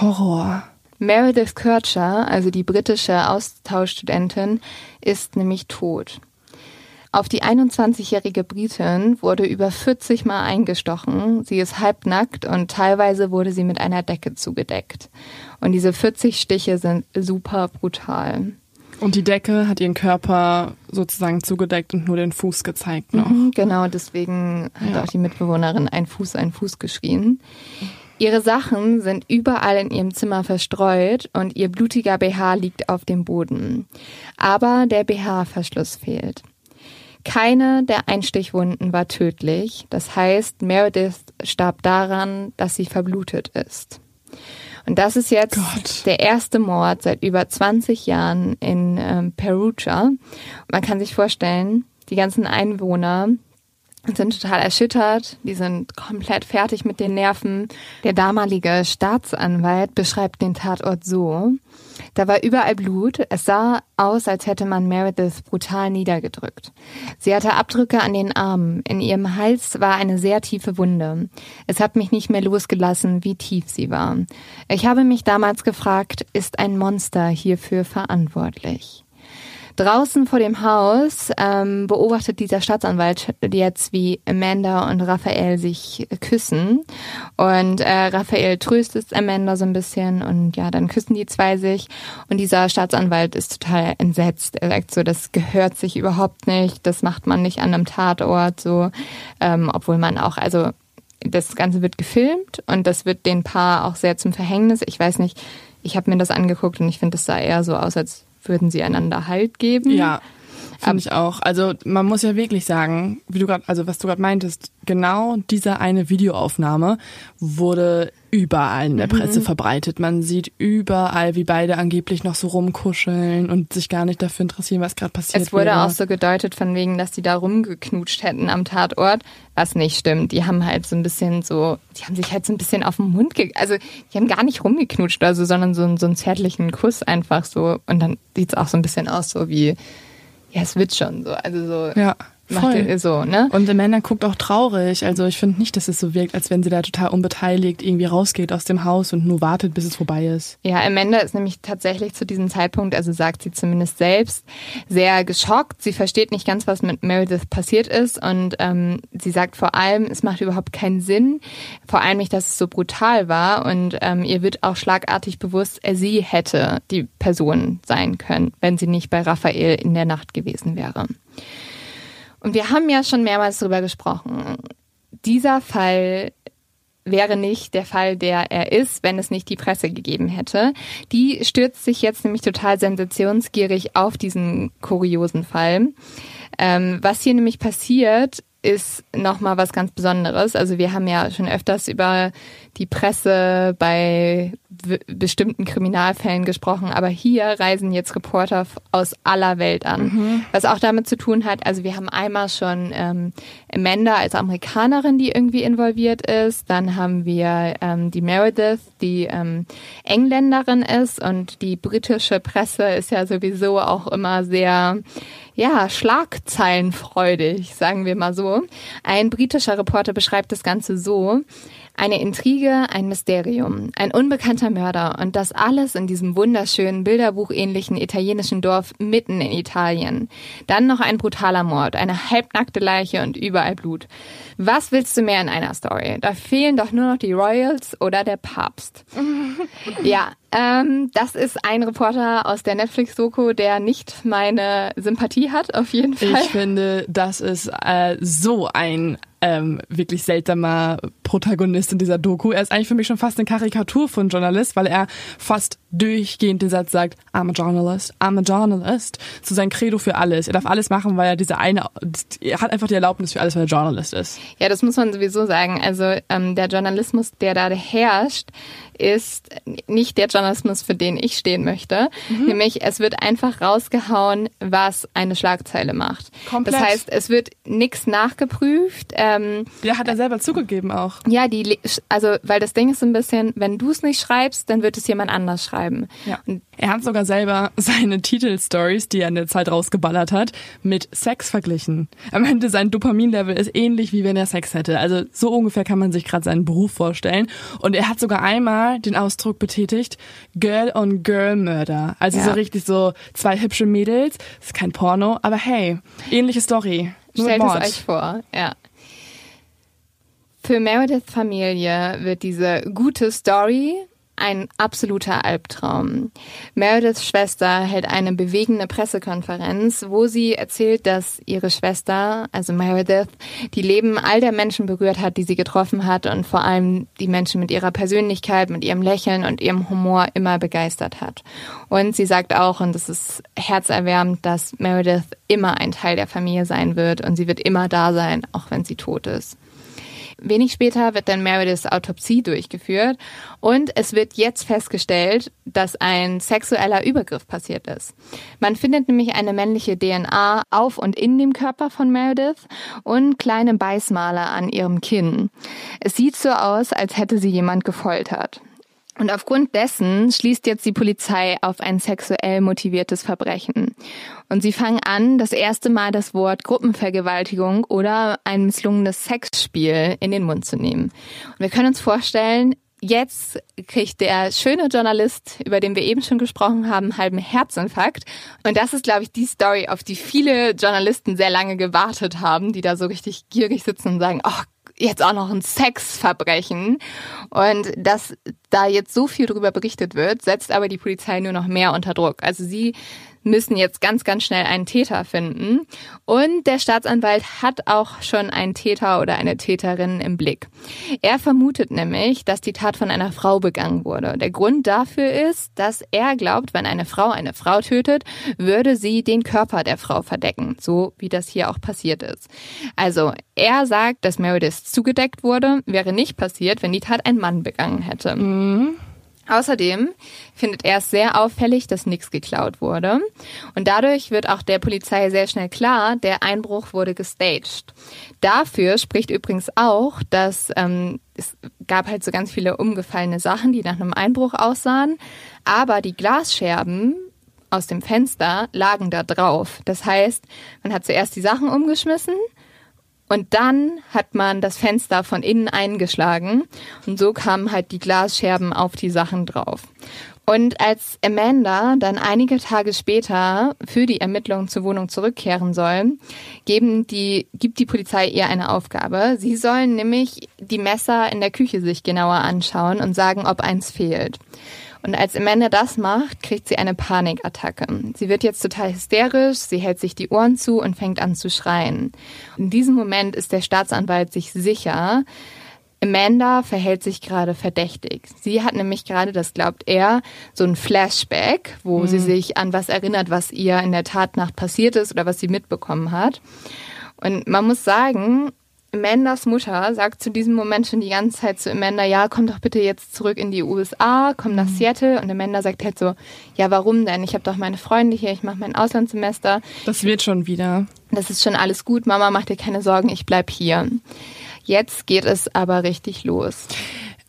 Horror. Meredith Kircher, also die britische Austauschstudentin, ist nämlich tot. Auf die 21-jährige Britin wurde über 40 Mal eingestochen. Sie ist halbnackt und teilweise wurde sie mit einer Decke zugedeckt. Und diese 40 Stiche sind super brutal. Und die Decke hat ihren Körper sozusagen zugedeckt und nur den Fuß gezeigt noch. Mhm, genau, deswegen hat ja. auch die Mitbewohnerin ein Fuß, ein Fuß geschrien. Ihre Sachen sind überall in ihrem Zimmer verstreut und ihr blutiger BH liegt auf dem Boden. Aber der BH-Verschluss fehlt. Keine der Einstichwunden war tödlich. Das heißt, Meredith starb daran, dass sie verblutet ist. Und das ist jetzt Gott. der erste Mord seit über 20 Jahren in ähm, Perugia. Man kann sich vorstellen, die ganzen Einwohner sind total erschüttert, die sind komplett fertig mit den Nerven. Der damalige Staatsanwalt beschreibt den Tatort so. Da war überall Blut. Es sah aus, als hätte man Meredith brutal niedergedrückt. Sie hatte Abdrücke an den Armen. In ihrem Hals war eine sehr tiefe Wunde. Es hat mich nicht mehr losgelassen, wie tief sie war. Ich habe mich damals gefragt, ist ein Monster hierfür verantwortlich? Draußen vor dem Haus ähm, beobachtet dieser Staatsanwalt jetzt, wie Amanda und Raphael sich küssen. Und äh, Raphael tröstet Amanda so ein bisschen und ja, dann küssen die zwei sich. Und dieser Staatsanwalt ist total entsetzt. Er sagt so, das gehört sich überhaupt nicht, das macht man nicht an einem Tatort so, ähm, obwohl man auch, also das Ganze wird gefilmt und das wird den Paar auch sehr zum Verhängnis. Ich weiß nicht, ich habe mir das angeguckt und ich finde, das sah eher so aus, als würden sie einander Halt geben. Ja, finde ich auch. Also man muss ja wirklich sagen, wie du gerade, also was du gerade meintest, genau diese eine Videoaufnahme wurde überall in der Presse mhm. verbreitet. Man sieht überall, wie beide angeblich noch so rumkuscheln und sich gar nicht dafür interessieren, was gerade passiert. Es wurde wäre. auch so gedeutet von wegen, dass die da rumgeknutscht hätten am Tatort, was nicht stimmt. Die haben halt so ein bisschen so, die haben sich halt so ein bisschen auf den Mund, ge also die haben gar nicht rumgeknutscht, also sondern so, so einen zärtlichen Kuss einfach so. Und dann sieht es auch so ein bisschen aus so wie, ja, es wird schon so, also so. Ja Voll. so, ne? Und Amanda guckt auch traurig. Also ich finde nicht, dass es so wirkt, als wenn sie da total unbeteiligt irgendwie rausgeht aus dem Haus und nur wartet, bis es vorbei ist. Ja, Amanda ist nämlich tatsächlich zu diesem Zeitpunkt, also sagt sie zumindest selbst, sehr geschockt. Sie versteht nicht ganz, was mit Meredith passiert ist und ähm, sie sagt vor allem, es macht überhaupt keinen Sinn. Vor allem nicht, dass es so brutal war und ähm, ihr wird auch schlagartig bewusst, sie hätte die Person sein können, wenn sie nicht bei Raphael in der Nacht gewesen wäre. Und wir haben ja schon mehrmals darüber gesprochen. Dieser Fall wäre nicht der Fall, der er ist, wenn es nicht die Presse gegeben hätte. Die stürzt sich jetzt nämlich total sensationsgierig auf diesen kuriosen Fall. Ähm, was hier nämlich passiert, ist nochmal was ganz Besonderes. Also wir haben ja schon öfters über die Presse bei bestimmten Kriminalfällen gesprochen, aber hier reisen jetzt Reporter aus aller Welt an. Mhm. Was auch damit zu tun hat, also wir haben einmal schon ähm, Amanda als Amerikanerin, die irgendwie involviert ist, dann haben wir ähm, die Meredith, die ähm, Engländerin ist und die britische Presse ist ja sowieso auch immer sehr ja, schlagzeilenfreudig, sagen wir mal so. Ein britischer Reporter beschreibt das Ganze so. Eine Intrige, ein Mysterium, ein unbekannter Mörder und das alles in diesem wunderschönen, bilderbuchähnlichen italienischen Dorf mitten in Italien. Dann noch ein brutaler Mord, eine halbnackte Leiche und überall Blut. Was willst du mehr in einer Story? Da fehlen doch nur noch die Royals oder der Papst. ja, ähm, das ist ein Reporter aus der Netflix-Doku, der nicht meine Sympathie hat, auf jeden Fall. Ich finde, das ist äh, so ein ähm, wirklich seltsamer Protagonist in dieser Doku. Er ist eigentlich für mich schon fast eine Karikatur von Journalist, weil er fast durchgehend den Satz sagt, I'm a journalist, I'm a journalist, zu sein Credo für alles. Er darf alles machen, weil er diese eine, er hat einfach die Erlaubnis für alles, weil er Journalist ist. Ja, das muss man sowieso sagen. Also ähm, der Journalismus, der da herrscht, ist nicht der Journalismus, für den ich stehen möchte. Mhm. Nämlich, es wird einfach rausgehauen, was eine Schlagzeile macht. Komplett. Das heißt, es wird nichts nachgeprüft. Ähm, der hat er selber zugegeben auch. Ja, die, also, weil das Ding ist so ein bisschen, wenn du es nicht schreibst, dann wird es jemand anders schreiben. Ja. Und er hat sogar selber seine Titelstories, die er in der Zeit rausgeballert hat, mit Sex verglichen. Am Ende sein Dopaminlevel ist ähnlich wie wenn er Sex hätte. Also so ungefähr kann man sich gerade seinen Beruf vorstellen. Und er hat sogar einmal den Ausdruck betätigt, Girl on Girl Murder. Also ja. so richtig so zwei hübsche Mädels. Das ist kein Porno, aber hey, ähnliche Story. Stellt es euch vor, ja. Für Merediths Familie wird diese gute Story ein absoluter Albtraum. Merediths Schwester hält eine bewegende Pressekonferenz, wo sie erzählt, dass ihre Schwester, also Meredith, die Leben all der Menschen berührt hat, die sie getroffen hat und vor allem die Menschen mit ihrer Persönlichkeit, mit ihrem Lächeln und ihrem Humor immer begeistert hat. Und sie sagt auch, und das ist herzerwärmend, dass Meredith immer ein Teil der Familie sein wird und sie wird immer da sein, auch wenn sie tot ist. Wenig später wird dann Merediths Autopsie durchgeführt und es wird jetzt festgestellt, dass ein sexueller Übergriff passiert ist. Man findet nämlich eine männliche DNA auf und in dem Körper von Meredith und kleine Beißmale an ihrem Kinn. Es sieht so aus, als hätte sie jemand gefoltert. Und aufgrund dessen schließt jetzt die Polizei auf ein sexuell motiviertes Verbrechen. Und sie fangen an, das erste Mal das Wort Gruppenvergewaltigung oder ein misslungenes Sexspiel in den Mund zu nehmen. Und wir können uns vorstellen, jetzt kriegt der schöne Journalist, über den wir eben schon gesprochen haben, halben Herzinfarkt. Und das ist, glaube ich, die Story, auf die viele Journalisten sehr lange gewartet haben, die da so richtig gierig sitzen und sagen, oh jetzt auch noch ein Sexverbrechen. Und dass da jetzt so viel drüber berichtet wird, setzt aber die Polizei nur noch mehr unter Druck. Also sie müssen jetzt ganz, ganz schnell einen Täter finden. Und der Staatsanwalt hat auch schon einen Täter oder eine Täterin im Blick. Er vermutet nämlich, dass die Tat von einer Frau begangen wurde. Der Grund dafür ist, dass er glaubt, wenn eine Frau eine Frau tötet, würde sie den Körper der Frau verdecken, so wie das hier auch passiert ist. Also er sagt, dass Meredith zugedeckt wurde, wäre nicht passiert, wenn die Tat ein Mann begangen hätte. Mhm. Außerdem findet er es sehr auffällig, dass nichts geklaut wurde. Und dadurch wird auch der Polizei sehr schnell klar, der Einbruch wurde gestaged. Dafür spricht übrigens auch, dass ähm, es gab halt so ganz viele umgefallene Sachen, die nach einem Einbruch aussahen. Aber die Glasscherben aus dem Fenster lagen da drauf. Das heißt, man hat zuerst die Sachen umgeschmissen und dann hat man das Fenster von innen eingeschlagen und so kamen halt die Glasscherben auf die Sachen drauf. Und als Amanda dann einige Tage später für die Ermittlungen zur Wohnung zurückkehren soll, geben die, gibt die Polizei ihr eine Aufgabe. Sie sollen nämlich die Messer in der Küche sich genauer anschauen und sagen, ob eins fehlt. Und als Amanda das macht, kriegt sie eine Panikattacke. Sie wird jetzt total hysterisch, sie hält sich die Ohren zu und fängt an zu schreien. In diesem Moment ist der Staatsanwalt sich sicher, Amanda verhält sich gerade verdächtig. Sie hat nämlich gerade, das glaubt er, so ein Flashback, wo mhm. sie sich an was erinnert, was ihr in der Tatnacht passiert ist oder was sie mitbekommen hat. Und man muss sagen, Amandas Mutter sagt zu diesem Moment schon die ganze Zeit zu Amanda, ja, komm doch bitte jetzt zurück in die USA, komm nach mhm. Seattle. Und Amanda sagt halt so, ja, warum denn? Ich habe doch meine Freunde hier, ich mache mein Auslandssemester. Das wird schon wieder. Das ist schon alles gut, Mama, mach dir keine Sorgen, ich bleib hier. Jetzt geht es aber richtig los.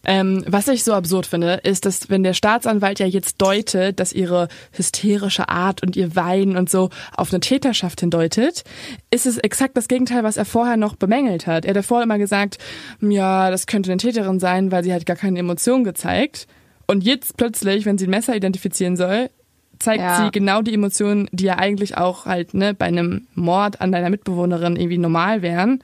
Ähm, was ich so absurd finde, ist, dass wenn der Staatsanwalt ja jetzt deutet, dass ihre hysterische Art und ihr Weinen und so auf eine Täterschaft hindeutet, ist es exakt das Gegenteil, was er vorher noch bemängelt hat. Er hat davor immer gesagt, ja, das könnte eine Täterin sein, weil sie hat gar keine Emotionen gezeigt. Und jetzt plötzlich, wenn sie ein Messer identifizieren soll, zeigt ja. sie genau die Emotionen, die ja eigentlich auch halt ne, bei einem Mord an deiner Mitbewohnerin irgendwie normal wären.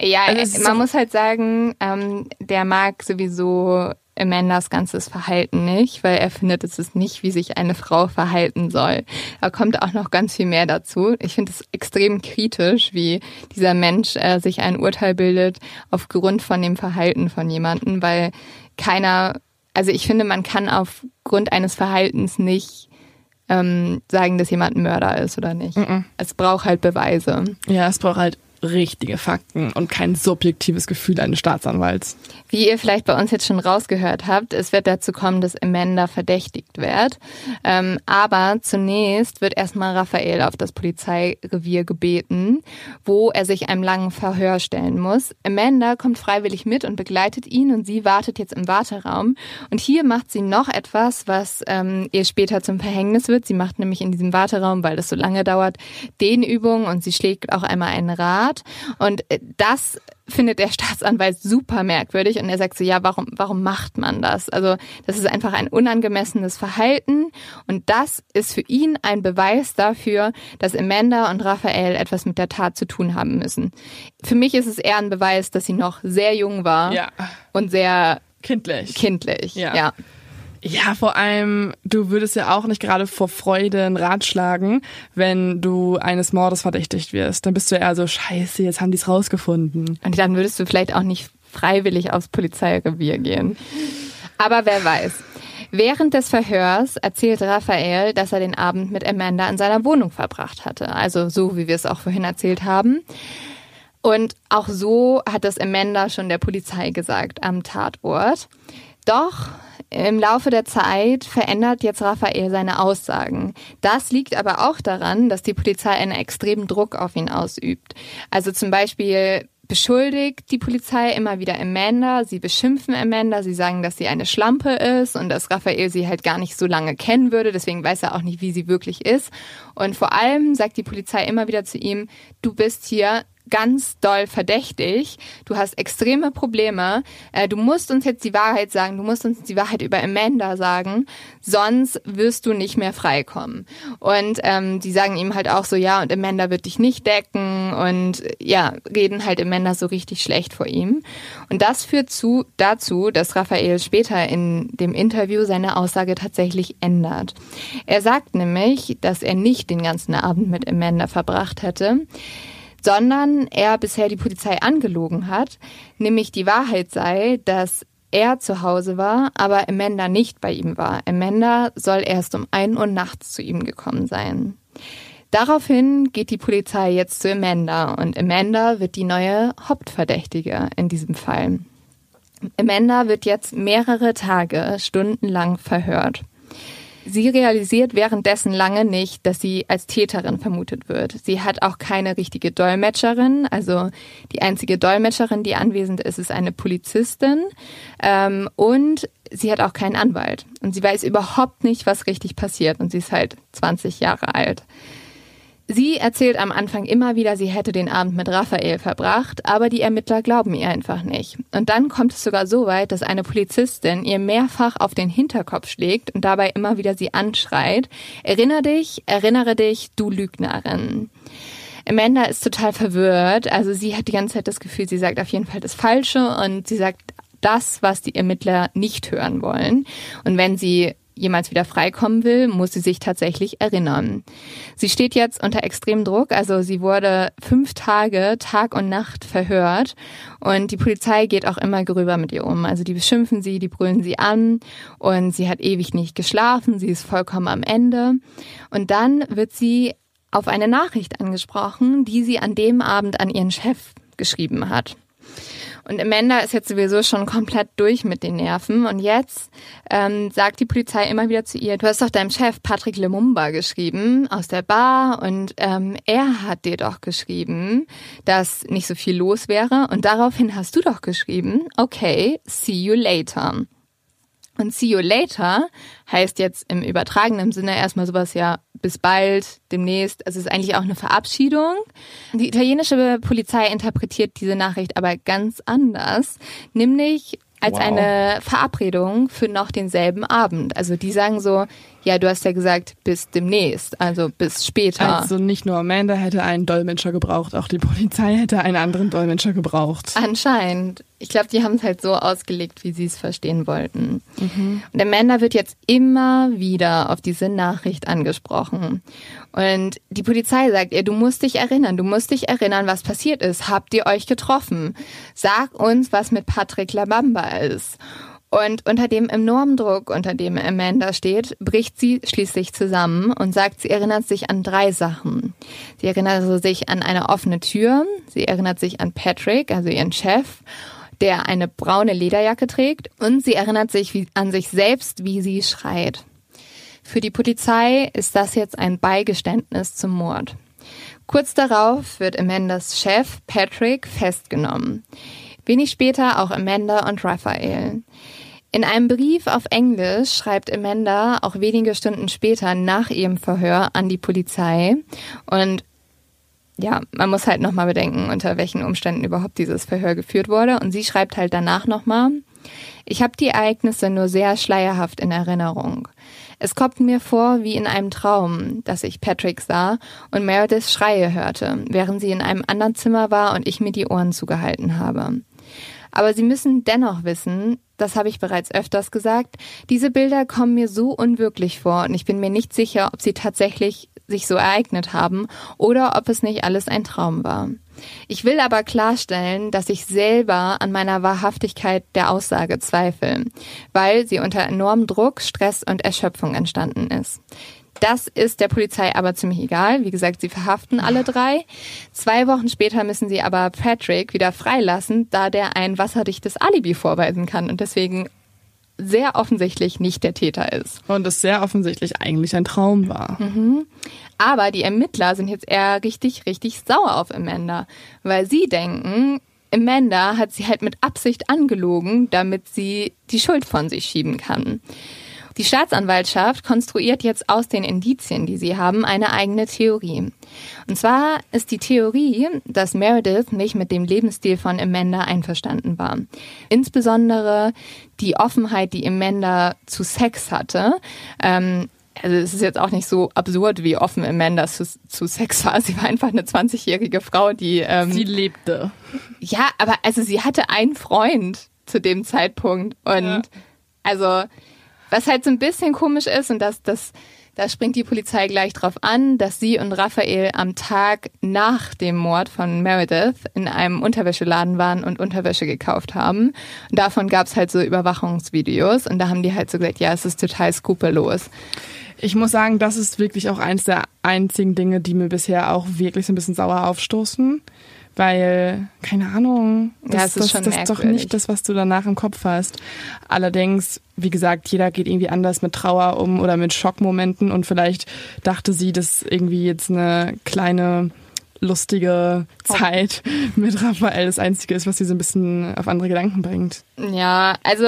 Ja, also man muss halt sagen, ähm, der mag sowieso Amandas ganzes Verhalten nicht, weil er findet, es ist nicht, wie sich eine Frau verhalten soll. Da kommt auch noch ganz viel mehr dazu. Ich finde es extrem kritisch, wie dieser Mensch äh, sich ein Urteil bildet aufgrund von dem Verhalten von jemandem, weil keiner, also ich finde, man kann aufgrund eines Verhaltens nicht ähm, sagen, dass jemand ein Mörder ist oder nicht. Mm -mm. Es braucht halt Beweise. Ja, es braucht halt richtige Fakten und kein subjektives Gefühl eines Staatsanwalts. Wie ihr vielleicht bei uns jetzt schon rausgehört habt, es wird dazu kommen, dass Amanda verdächtigt wird. Ähm, aber zunächst wird erstmal Raphael auf das Polizeirevier gebeten, wo er sich einem langen Verhör stellen muss. Amanda kommt freiwillig mit und begleitet ihn und sie wartet jetzt im Warteraum. Und hier macht sie noch etwas, was ähm, ihr später zum Verhängnis wird. Sie macht nämlich in diesem Warteraum, weil das so lange dauert, Dehnübungen und sie schlägt auch einmal einen Rad hat. Und äh, das findet der Staatsanwalt super merkwürdig und er sagt so, ja, warum, warum macht man das? Also das ist einfach ein unangemessenes Verhalten und das ist für ihn ein Beweis dafür, dass Amanda und Raphael etwas mit der Tat zu tun haben müssen. Für mich ist es eher ein Beweis, dass sie noch sehr jung war ja. und sehr kindlich. Kindlich, ja. ja. Ja, vor allem, du würdest ja auch nicht gerade vor Freude einen Rat schlagen, wenn du eines Mordes verdächtigt wirst. Dann bist du eher so, scheiße, jetzt haben die es rausgefunden. Und dann würdest du vielleicht auch nicht freiwillig aufs Polizeirevier gehen. Aber wer weiß. Während des Verhörs erzählt Raphael, dass er den Abend mit Amanda in seiner Wohnung verbracht hatte. Also so, wie wir es auch vorhin erzählt haben. Und auch so hat das Amanda schon der Polizei gesagt am Tatort. Doch im Laufe der Zeit verändert jetzt Raphael seine Aussagen. Das liegt aber auch daran, dass die Polizei einen extremen Druck auf ihn ausübt. Also zum Beispiel beschuldigt die Polizei immer wieder Amanda, sie beschimpfen Amanda, sie sagen, dass sie eine Schlampe ist und dass Raphael sie halt gar nicht so lange kennen würde, deswegen weiß er auch nicht, wie sie wirklich ist. Und vor allem sagt die Polizei immer wieder zu ihm, du bist hier ganz doll verdächtig. Du hast extreme Probleme. Äh, du musst uns jetzt die Wahrheit sagen. Du musst uns die Wahrheit über Amanda sagen. Sonst wirst du nicht mehr freikommen. Und ähm, die sagen ihm halt auch so, ja, und Amanda wird dich nicht decken. Und ja, reden halt Amanda so richtig schlecht vor ihm. Und das führt zu, dazu, dass Raphael später in dem Interview seine Aussage tatsächlich ändert. Er sagt nämlich, dass er nicht den ganzen Abend mit Amanda verbracht hätte sondern er bisher die Polizei angelogen hat, nämlich die Wahrheit sei, dass er zu Hause war, aber Amanda nicht bei ihm war. Amanda soll erst um ein Uhr nachts zu ihm gekommen sein. Daraufhin geht die Polizei jetzt zu Amanda und Amanda wird die neue Hauptverdächtige in diesem Fall. Amanda wird jetzt mehrere Tage stundenlang verhört. Sie realisiert währenddessen lange nicht, dass sie als Täterin vermutet wird. Sie hat auch keine richtige Dolmetscherin. Also die einzige Dolmetscherin, die anwesend ist, ist eine Polizistin. Ähm, und sie hat auch keinen Anwalt. Und sie weiß überhaupt nicht, was richtig passiert. Und sie ist halt 20 Jahre alt. Sie erzählt am Anfang immer wieder, sie hätte den Abend mit Raphael verbracht, aber die Ermittler glauben ihr einfach nicht. Und dann kommt es sogar so weit, dass eine Polizistin ihr mehrfach auf den Hinterkopf schlägt und dabei immer wieder sie anschreit, erinnere dich, erinnere dich, du Lügnerin. Amanda ist total verwirrt, also sie hat die ganze Zeit das Gefühl, sie sagt auf jeden Fall das Falsche und sie sagt das, was die Ermittler nicht hören wollen. Und wenn sie jemals wieder freikommen will, muss sie sich tatsächlich erinnern. Sie steht jetzt unter extremem Druck, also sie wurde fünf Tage, Tag und Nacht verhört und die Polizei geht auch immer gröber mit ihr um. Also die beschimpfen sie, die brüllen sie an und sie hat ewig nicht geschlafen, sie ist vollkommen am Ende und dann wird sie auf eine Nachricht angesprochen, die sie an dem Abend an ihren Chef geschrieben hat. Und Amanda ist jetzt sowieso schon komplett durch mit den Nerven. Und jetzt ähm, sagt die Polizei immer wieder zu ihr, du hast doch deinem Chef Patrick Lumumba geschrieben aus der Bar und ähm, er hat dir doch geschrieben, dass nicht so viel los wäre. Und daraufhin hast du doch geschrieben, okay, see you later. Und see you later heißt jetzt im übertragenen Sinne erstmal sowas ja bis bald, demnächst. Also es ist eigentlich auch eine Verabschiedung. Die italienische Polizei interpretiert diese Nachricht aber ganz anders, nämlich als wow. eine Verabredung für noch denselben Abend. Also die sagen so, ja, du hast ja gesagt, bis demnächst, also bis später. Also nicht nur Amanda hätte einen Dolmetscher gebraucht, auch die Polizei hätte einen anderen Dolmetscher gebraucht. Anscheinend. Ich glaube, die haben es halt so ausgelegt, wie sie es verstehen wollten. Mhm. Und Amanda wird jetzt immer wieder auf diese Nachricht angesprochen. Und die Polizei sagt ihr, du musst dich erinnern, du musst dich erinnern, was passiert ist. Habt ihr euch getroffen? Sag uns, was mit Patrick Labamba ist. Und unter dem enormen Druck, unter dem Amanda steht, bricht sie schließlich zusammen und sagt, sie erinnert sich an drei Sachen. Sie erinnert sich an eine offene Tür, sie erinnert sich an Patrick, also ihren Chef, der eine braune Lederjacke trägt und sie erinnert sich wie, an sich selbst, wie sie schreit. Für die Polizei ist das jetzt ein Beigeständnis zum Mord. Kurz darauf wird Amandas Chef Patrick festgenommen. Wenig später auch Amanda und Raphael. In einem Brief auf Englisch schreibt Amanda auch wenige Stunden später nach ihrem Verhör an die Polizei. Und ja, man muss halt nochmal bedenken, unter welchen Umständen überhaupt dieses Verhör geführt wurde. Und sie schreibt halt danach nochmal, ich habe die Ereignisse nur sehr schleierhaft in Erinnerung. Es kommt mir vor wie in einem Traum, dass ich Patrick sah und Meredith Schreie hörte, während sie in einem anderen Zimmer war und ich mir die Ohren zugehalten habe. Aber Sie müssen dennoch wissen, das habe ich bereits öfters gesagt, diese Bilder kommen mir so unwirklich vor und ich bin mir nicht sicher, ob sie tatsächlich sich so ereignet haben oder ob es nicht alles ein Traum war. Ich will aber klarstellen, dass ich selber an meiner Wahrhaftigkeit der Aussage zweifle, weil sie unter enormem Druck, Stress und Erschöpfung entstanden ist. Das ist der Polizei aber ziemlich egal. Wie gesagt, sie verhaften alle drei. Zwei Wochen später müssen sie aber Patrick wieder freilassen, da der ein wasserdichtes Alibi vorweisen kann und deswegen sehr offensichtlich nicht der Täter ist. Und es sehr offensichtlich eigentlich ein Traum war. Mhm. Aber die Ermittler sind jetzt eher richtig, richtig sauer auf Amanda, weil sie denken, Amanda hat sie halt mit Absicht angelogen, damit sie die Schuld von sich schieben kann. Die Staatsanwaltschaft konstruiert jetzt aus den Indizien, die sie haben, eine eigene Theorie. Und zwar ist die Theorie, dass Meredith nicht mit dem Lebensstil von Amanda einverstanden war. Insbesondere die Offenheit, die Amanda zu Sex hatte. Ähm, also es ist jetzt auch nicht so absurd, wie offen Amanda zu, zu Sex war. Sie war einfach eine 20-jährige Frau, die... Ähm, sie lebte. Ja, aber also sie hatte einen Freund zu dem Zeitpunkt. Und ja. also was halt so ein bisschen komisch ist, und das, das, da springt die Polizei gleich drauf an, dass sie und Raphael am Tag nach dem Mord von Meredith in einem Unterwäscheladen waren und Unterwäsche gekauft haben. Und davon gab es halt so Überwachungsvideos und da haben die halt so gesagt, ja, es ist total skrupellos. Ich muss sagen, das ist wirklich auch eins der einzigen Dinge, die mir bisher auch wirklich so ein bisschen sauer aufstoßen weil, keine Ahnung, das, ja, ist, das, das ist doch nicht das, was du danach im Kopf hast. Allerdings, wie gesagt, jeder geht irgendwie anders mit Trauer um oder mit Schockmomenten und vielleicht dachte sie, dass irgendwie jetzt eine kleine lustige Zeit mit Raphael das Einzige ist, was sie so ein bisschen auf andere Gedanken bringt. Ja, also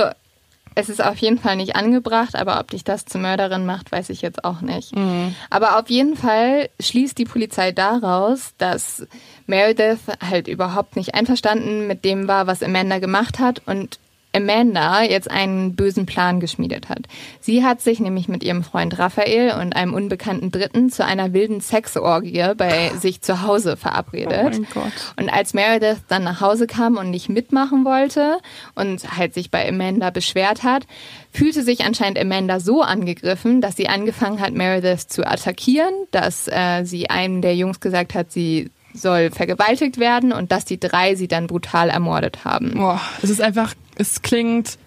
es ist auf jeden Fall nicht angebracht, aber ob dich das zur Mörderin macht, weiß ich jetzt auch nicht. Mhm. Aber auf jeden Fall schließt die Polizei daraus, dass Meredith halt überhaupt nicht einverstanden mit dem war, was Amanda gemacht hat und Amanda jetzt einen bösen Plan geschmiedet hat. Sie hat sich nämlich mit ihrem Freund Raphael und einem unbekannten Dritten zu einer wilden Sexorgie bei sich zu Hause verabredet. Oh und als Meredith dann nach Hause kam und nicht mitmachen wollte und halt sich bei Amanda beschwert hat, fühlte sich anscheinend Amanda so angegriffen, dass sie angefangen hat, Meredith zu attackieren, dass äh, sie einem der Jungs gesagt hat, sie soll vergewaltigt werden und dass die drei sie dann brutal ermordet haben. Boah, es ist einfach, es klingt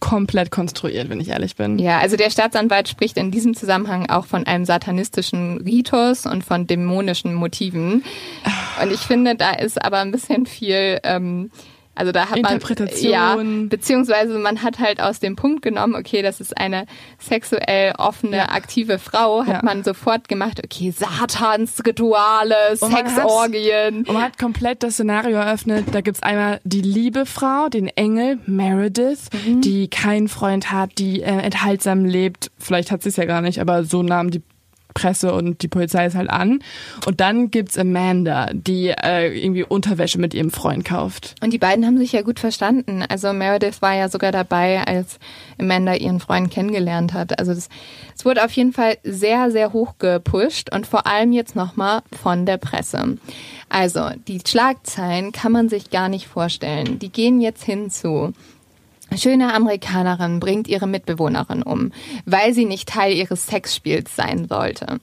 komplett konstruiert, wenn ich ehrlich bin. Ja, also der Staatsanwalt spricht in diesem Zusammenhang auch von einem satanistischen Ritus und von dämonischen Motiven. Und ich finde, da ist aber ein bisschen viel ähm, also da hat man ja, beziehungsweise man hat halt aus dem Punkt genommen, okay, das ist eine sexuell offene, ja. aktive Frau, hat ja. man sofort gemacht, okay, Satansrituale, Sexorgien. Und man hat komplett das Szenario eröffnet. Da gibt's einmal die liebe Frau, den Engel, Meredith, mhm. die keinen Freund hat, die äh, enthaltsam lebt. Vielleicht hat sie es ja gar nicht, aber so nahm die Presse und die Polizei ist halt an. Und dann gibt's Amanda, die äh, irgendwie Unterwäsche mit ihrem Freund kauft. Und die beiden haben sich ja gut verstanden. Also Meredith war ja sogar dabei, als Amanda ihren Freund kennengelernt hat. Also es wurde auf jeden Fall sehr, sehr hoch gepusht und vor allem jetzt nochmal von der Presse. Also die Schlagzeilen kann man sich gar nicht vorstellen. Die gehen jetzt hinzu. Schöne Amerikanerin bringt ihre Mitbewohnerin um, weil sie nicht Teil ihres Sexspiels sein sollte.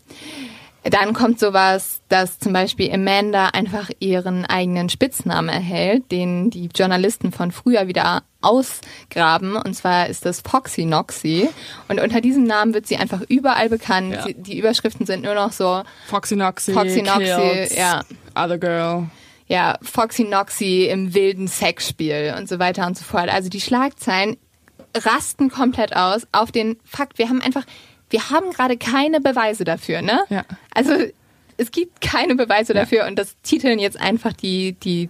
Dann kommt sowas, dass zum Beispiel Amanda einfach ihren eigenen Spitznamen erhält, den die Journalisten von früher wieder ausgraben. Und zwar ist das Foxy Noxy. Und unter diesem Namen wird sie einfach überall bekannt. Ja. Die Überschriften sind nur noch so Foxy Noxy, Foxy Noxy, ja. Other Girl ja, Foxy Noxy im wilden Sexspiel und so weiter und so fort. Also die Schlagzeilen rasten komplett aus auf den Fakt, wir haben einfach, wir haben gerade keine Beweise dafür, ne? Ja. Also es gibt keine Beweise ja. dafür und das titeln jetzt einfach die, die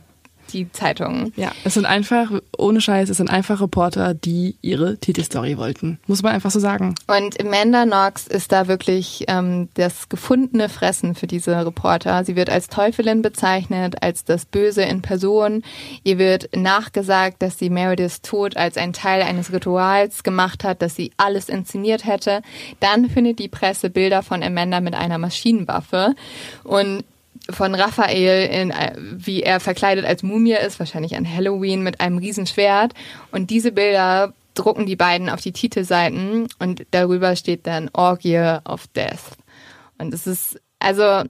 die Zeitungen. Ja, es sind einfach, ohne Scheiß, es sind einfach Reporter, die ihre Titelstory wollten. Muss man einfach so sagen. Und Amanda Knox ist da wirklich ähm, das gefundene Fressen für diese Reporter. Sie wird als Teufelin bezeichnet, als das Böse in Person. Ihr wird nachgesagt, dass sie Merediths Tod als ein Teil eines Rituals gemacht hat, dass sie alles inszeniert hätte. Dann findet die Presse Bilder von Amanda mit einer Maschinenwaffe. Und von Raphael, in, äh, wie er verkleidet als Mumie ist, wahrscheinlich an Halloween mit einem Riesenschwert. Und diese Bilder drucken die beiden auf die Titelseiten und darüber steht dann Orgie of Death. Und es ist, also,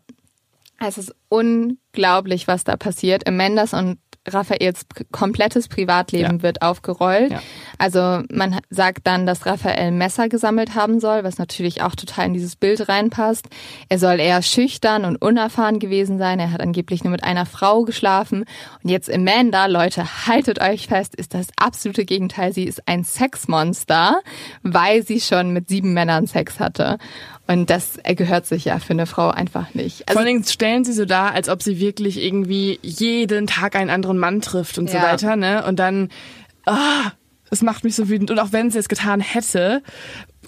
es ist unglaublich, was da passiert. Amandas und Raphaels komplettes Privatleben Ja. wird aufgerollt. Ja. Also man sagt dann, dass Raphael Messer gesammelt haben soll, was natürlich auch total in dieses Bild reinpasst. Er soll eher schüchtern und unerfahren gewesen sein. Er hat angeblich nur mit einer Frau geschlafen. Und jetzt Amanda, Leute, haltet euch fest, ist das absolute Gegenteil. Sie ist ein Sexmonster, weil sie schon mit sieben Männern Sex hatte. Und das gehört sich ja für eine Frau einfach nicht. Vor Also, allen Dingen stellen sie so dar, als ob sie wirklich irgendwie jeden Tag einen anderen Mann trifft und so Ja. weiter, ne? Und dann, ah, es macht mich so wütend. Und auch wenn sie es getan hätte,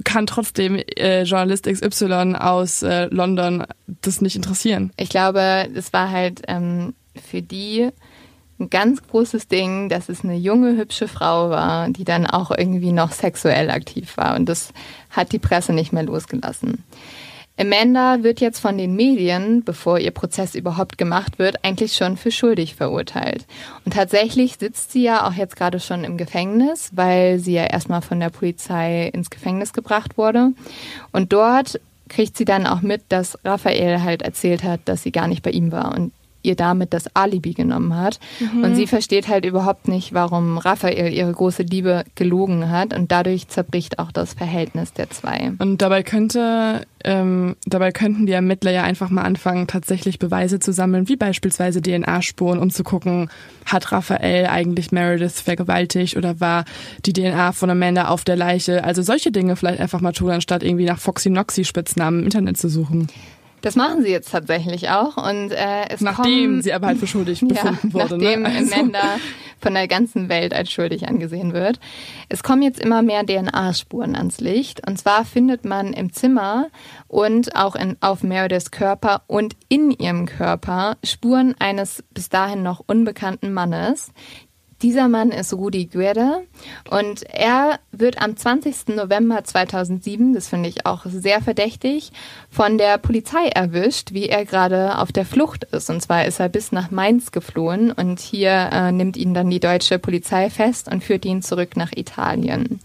kann trotzdem äh, Journalist XY aus äh, London das nicht interessieren. ich glaube, es war halt ähm, für die ein ganz großes Ding, dass es eine junge, hübsche Frau war, die dann auch irgendwie noch sexuell aktiv war. Und das hat die Presse nicht mehr losgelassen. Amanda wird jetzt von den Medien, bevor ihr Prozess überhaupt gemacht wird, eigentlich schon für schuldig verurteilt. Und tatsächlich sitzt sie ja auch jetzt gerade schon im Gefängnis, weil sie ja erstmal von der Polizei ins Gefängnis gebracht wurde. Und dort kriegt sie dann auch mit, dass Raphael halt erzählt hat, dass sie gar nicht bei ihm war und ihr damit das Alibi genommen hat. Und sie versteht halt überhaupt nicht, warum Raphael ihre große Liebe gelogen hat. Und dadurch zerbricht auch das Verhältnis der zwei. Und dabei könnte, ähm, dabei könnten die Ermittler ja einfach mal anfangen, tatsächlich Beweise zu sammeln, wie beispielsweise DNA-Spuren, um zu gucken, hat Raphael eigentlich Meredith vergewaltigt oder war die DNA von Amanda auf der Leiche? Also solche Dinge vielleicht einfach mal tun, anstatt irgendwie nach Foxy Noxy Spitznamen im Internet zu suchen. Das machen sie jetzt tatsächlich auch. Und äh, es Nachdem kommen, sie aber halt für schuldig ja, befunden wurde. nachdem ne? Also- Amanda von der ganzen Welt als schuldig angesehen wird. Es kommen jetzt immer mehr DNA-Spuren ans Licht. Und zwar findet man im Zimmer und auch in, auf Merediths Körper und in ihrem Körper Spuren eines bis dahin noch unbekannten Mannes. Dieser Mann ist Rudi Guerre und er wird am 20. November 2007, das finde ich auch sehr verdächtig, von der Polizei erwischt, wie er gerade auf der Flucht ist. Und zwar ist er bis nach Mainz geflohen und hier äh, nimmt ihn dann die deutsche Polizei fest und führt ihn zurück nach Italien.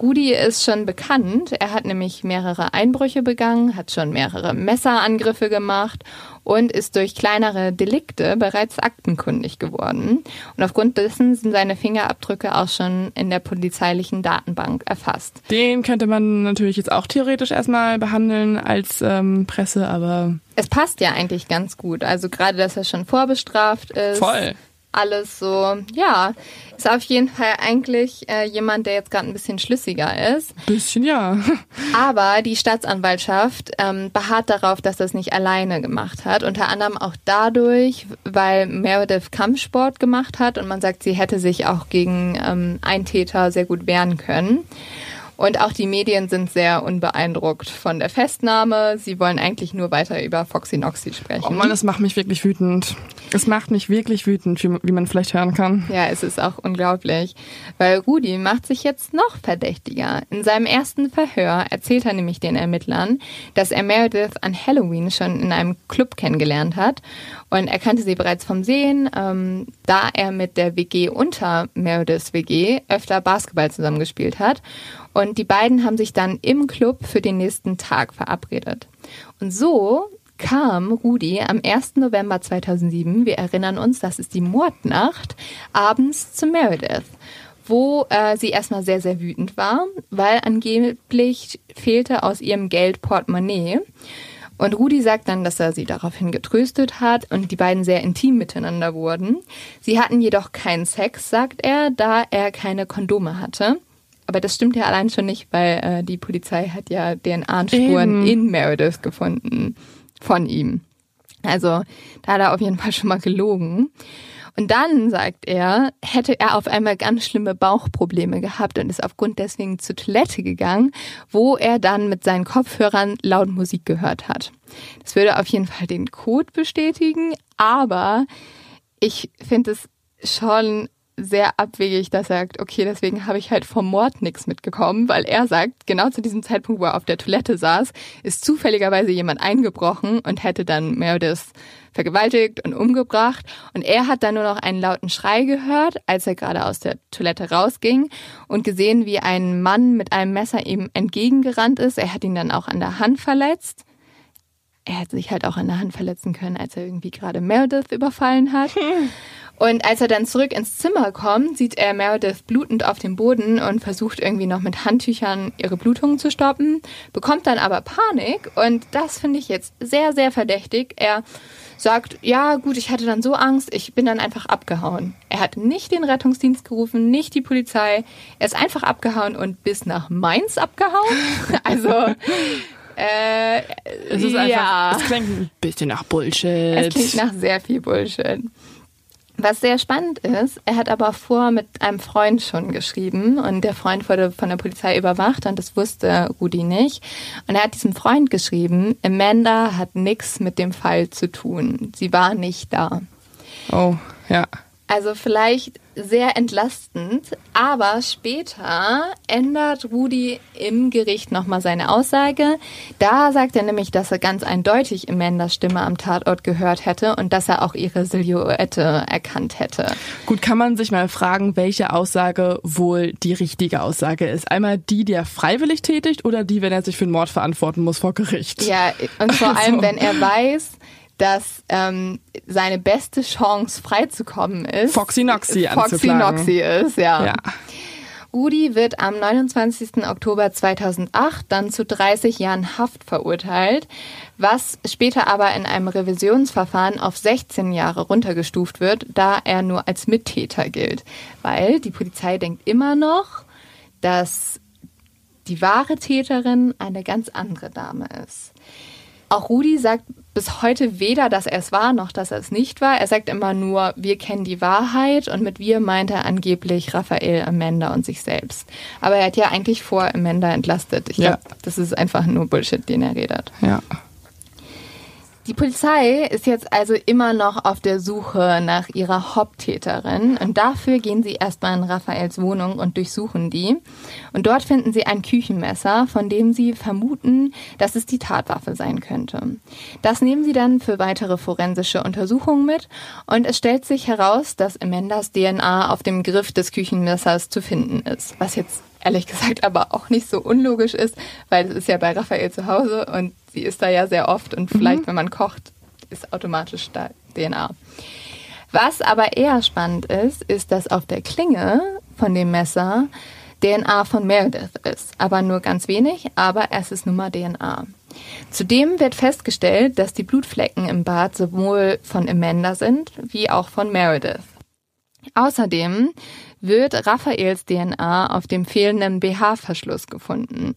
Rudi ist schon bekannt. Er hat nämlich mehrere Einbrüche begangen, hat schon mehrere Messerangriffe gemacht und ist durch kleinere Delikte bereits aktenkundig geworden. Und aufgrund dessen sind seine Fingerabdrücke auch schon in der polizeilichen Datenbank erfasst. Den könnte man natürlich jetzt auch theoretisch erstmal behandeln als ähm, Presse, aber Es passt ja eigentlich ganz gut. Also gerade, dass er schon vorbestraft ist. Voll. Alles so, ja, ist auf jeden Fall eigentlich äh, jemand, der jetzt gerade ein bisschen schlüssiger ist. bisschen ja. Aber die Staatsanwaltschaft ähm, beharrt darauf, dass das nicht alleine gemacht hat. Unter anderem auch dadurch, weil Meredith Kampfsport gemacht hat und man sagt, sie hätte sich auch gegen ähm, Eintäter sehr gut wehren können. Und auch die Medien sind sehr unbeeindruckt von der Festnahme. Sie wollen eigentlich nur weiter über Foxy Noxy sprechen. Oh Mann, es macht mich wirklich wütend. Es macht mich wirklich wütend, wie, wie man vielleicht hören kann. Ja, es ist auch unglaublich, weil Rudi macht sich jetzt noch verdächtiger. In seinem ersten Verhör erzählt er nämlich den Ermittlern, dass er Meredith an Halloween schon in einem Club kennengelernt hat und er kannte sie bereits vom Sehen, ähm, da er mit der WG unter Merediths WG öfter Basketball zusammengespielt hat. Und die beiden haben sich dann im Club für den nächsten Tag verabredet. Und so kam Rudi am 1. November 2007, wir erinnern uns, das ist die Mordnacht, abends zu Meredith, wo äh, sie erstmal sehr, sehr wütend war, weil angeblich fehlte aus ihrem Geld Portemonnaie. Und Rudi sagt dann, dass er sie daraufhin getröstet hat und die beiden sehr intim miteinander wurden. Sie hatten jedoch keinen Sex, sagt er, da er keine Kondome hatte. Aber das stimmt ja allein schon nicht, weil äh, die Polizei hat ja DNA-Spuren in Meredith gefunden von ihm. Also da hat er auf jeden Fall schon mal gelogen. Und dann, sagt er, hätte er auf einmal ganz schlimme Bauchprobleme gehabt und ist aufgrund deswegen zur Toilette gegangen, wo er dann mit seinen Kopfhörern laut Musik gehört hat. Das würde auf jeden Fall den Code bestätigen, aber ich finde es schon sehr abwegig, dass er sagt, okay, deswegen habe ich halt vom Mord nichts mitgekommen, weil er sagt, genau zu diesem Zeitpunkt, wo er auf der Toilette saß, ist zufälligerweise jemand eingebrochen und hätte dann Meredith vergewaltigt und umgebracht. Und er hat dann nur noch einen lauten Schrei gehört, als er gerade aus der Toilette rausging und gesehen, wie ein Mann mit einem Messer ihm entgegengerannt ist. Er hat ihn dann auch an der Hand verletzt. Er hätte sich halt auch an der Hand verletzen können, als er irgendwie gerade Meredith überfallen hat. Und als er dann zurück ins Zimmer kommt, sieht er Meredith blutend auf dem Boden und versucht irgendwie noch mit Handtüchern ihre Blutungen zu stoppen, bekommt dann aber Panik und das finde ich jetzt sehr, sehr verdächtig. Er sagt, ja gut, ich hatte dann so Angst, ich bin dann einfach abgehauen. Er hat nicht den Rettungsdienst gerufen, nicht die Polizei, er ist einfach abgehauen und bis nach Mainz abgehauen. also äh, es ist einfach, ja. es klingt ein bisschen nach Bullshit. Es klingt nach sehr viel Bullshit. Was sehr spannend ist, er hat aber vor mit einem Freund schon geschrieben und der Freund wurde von der Polizei überwacht und das wusste Rudi nicht. Und er hat diesem Freund geschrieben, Amanda hat nichts mit dem Fall zu tun. Sie war nicht da. Oh, ja. Also vielleicht sehr entlastend, aber später ändert Rudi im Gericht nochmal seine Aussage. Da sagt er nämlich, dass er ganz eindeutig Amandas Stimme am Tatort gehört hätte und dass er auch ihre Silhouette erkannt hätte. Gut, kann man sich mal fragen, welche Aussage wohl die richtige Aussage ist. Einmal die, die er freiwillig tätigt oder die, wenn er sich für den Mord verantworten muss vor Gericht? Ja, und vor also. allem, wenn er weiß, dass ähm, seine beste Chance freizukommen ist. Foxy Noxy Foxy Noxy ist, ja. ja. Rudi wird am 29. Oktober 2008 dann zu 30 Jahren Haft verurteilt, was später aber in einem Revisionsverfahren auf 16 Jahre runtergestuft wird, da er nur als Mittäter gilt. Weil die Polizei denkt immer noch, dass die wahre Täterin eine ganz andere Dame ist. Auch Rudi sagt bis heute weder, dass er es war, noch dass er es nicht war. Er sagt immer nur, wir kennen die Wahrheit und mit wir meint er angeblich Raphael, Amanda und sich selbst. Aber er hat ja eigentlich vor Amanda entlastet. Ich glaube, ja. das ist einfach nur Bullshit, den er redet. Ja. Die Polizei ist jetzt also immer noch auf der Suche nach ihrer Haupttäterin und dafür gehen sie erstmal in Raphaels Wohnung und durchsuchen die. Und dort finden sie ein Küchenmesser, von dem sie vermuten, dass es die Tatwaffe sein könnte. Das nehmen sie dann für weitere forensische Untersuchungen mit und es stellt sich heraus, dass Amandas DNA auf dem Griff des Küchenmessers zu finden ist, was jetzt ehrlich gesagt aber auch nicht so unlogisch ist, weil es ist ja bei Raphael zu Hause und sie ist da ja sehr oft und vielleicht, mhm. wenn man kocht, ist automatisch da DNA. Was aber eher spannend ist, ist, dass auf der Klinge von dem Messer DNA von Meredith ist. Aber nur ganz wenig, aber es ist nun mal DNA. Zudem wird festgestellt, dass die Blutflecken im Bad sowohl von Amanda sind, wie auch von Meredith. Außerdem wird Raphaels DNA auf dem fehlenden BH-Verschluss gefunden.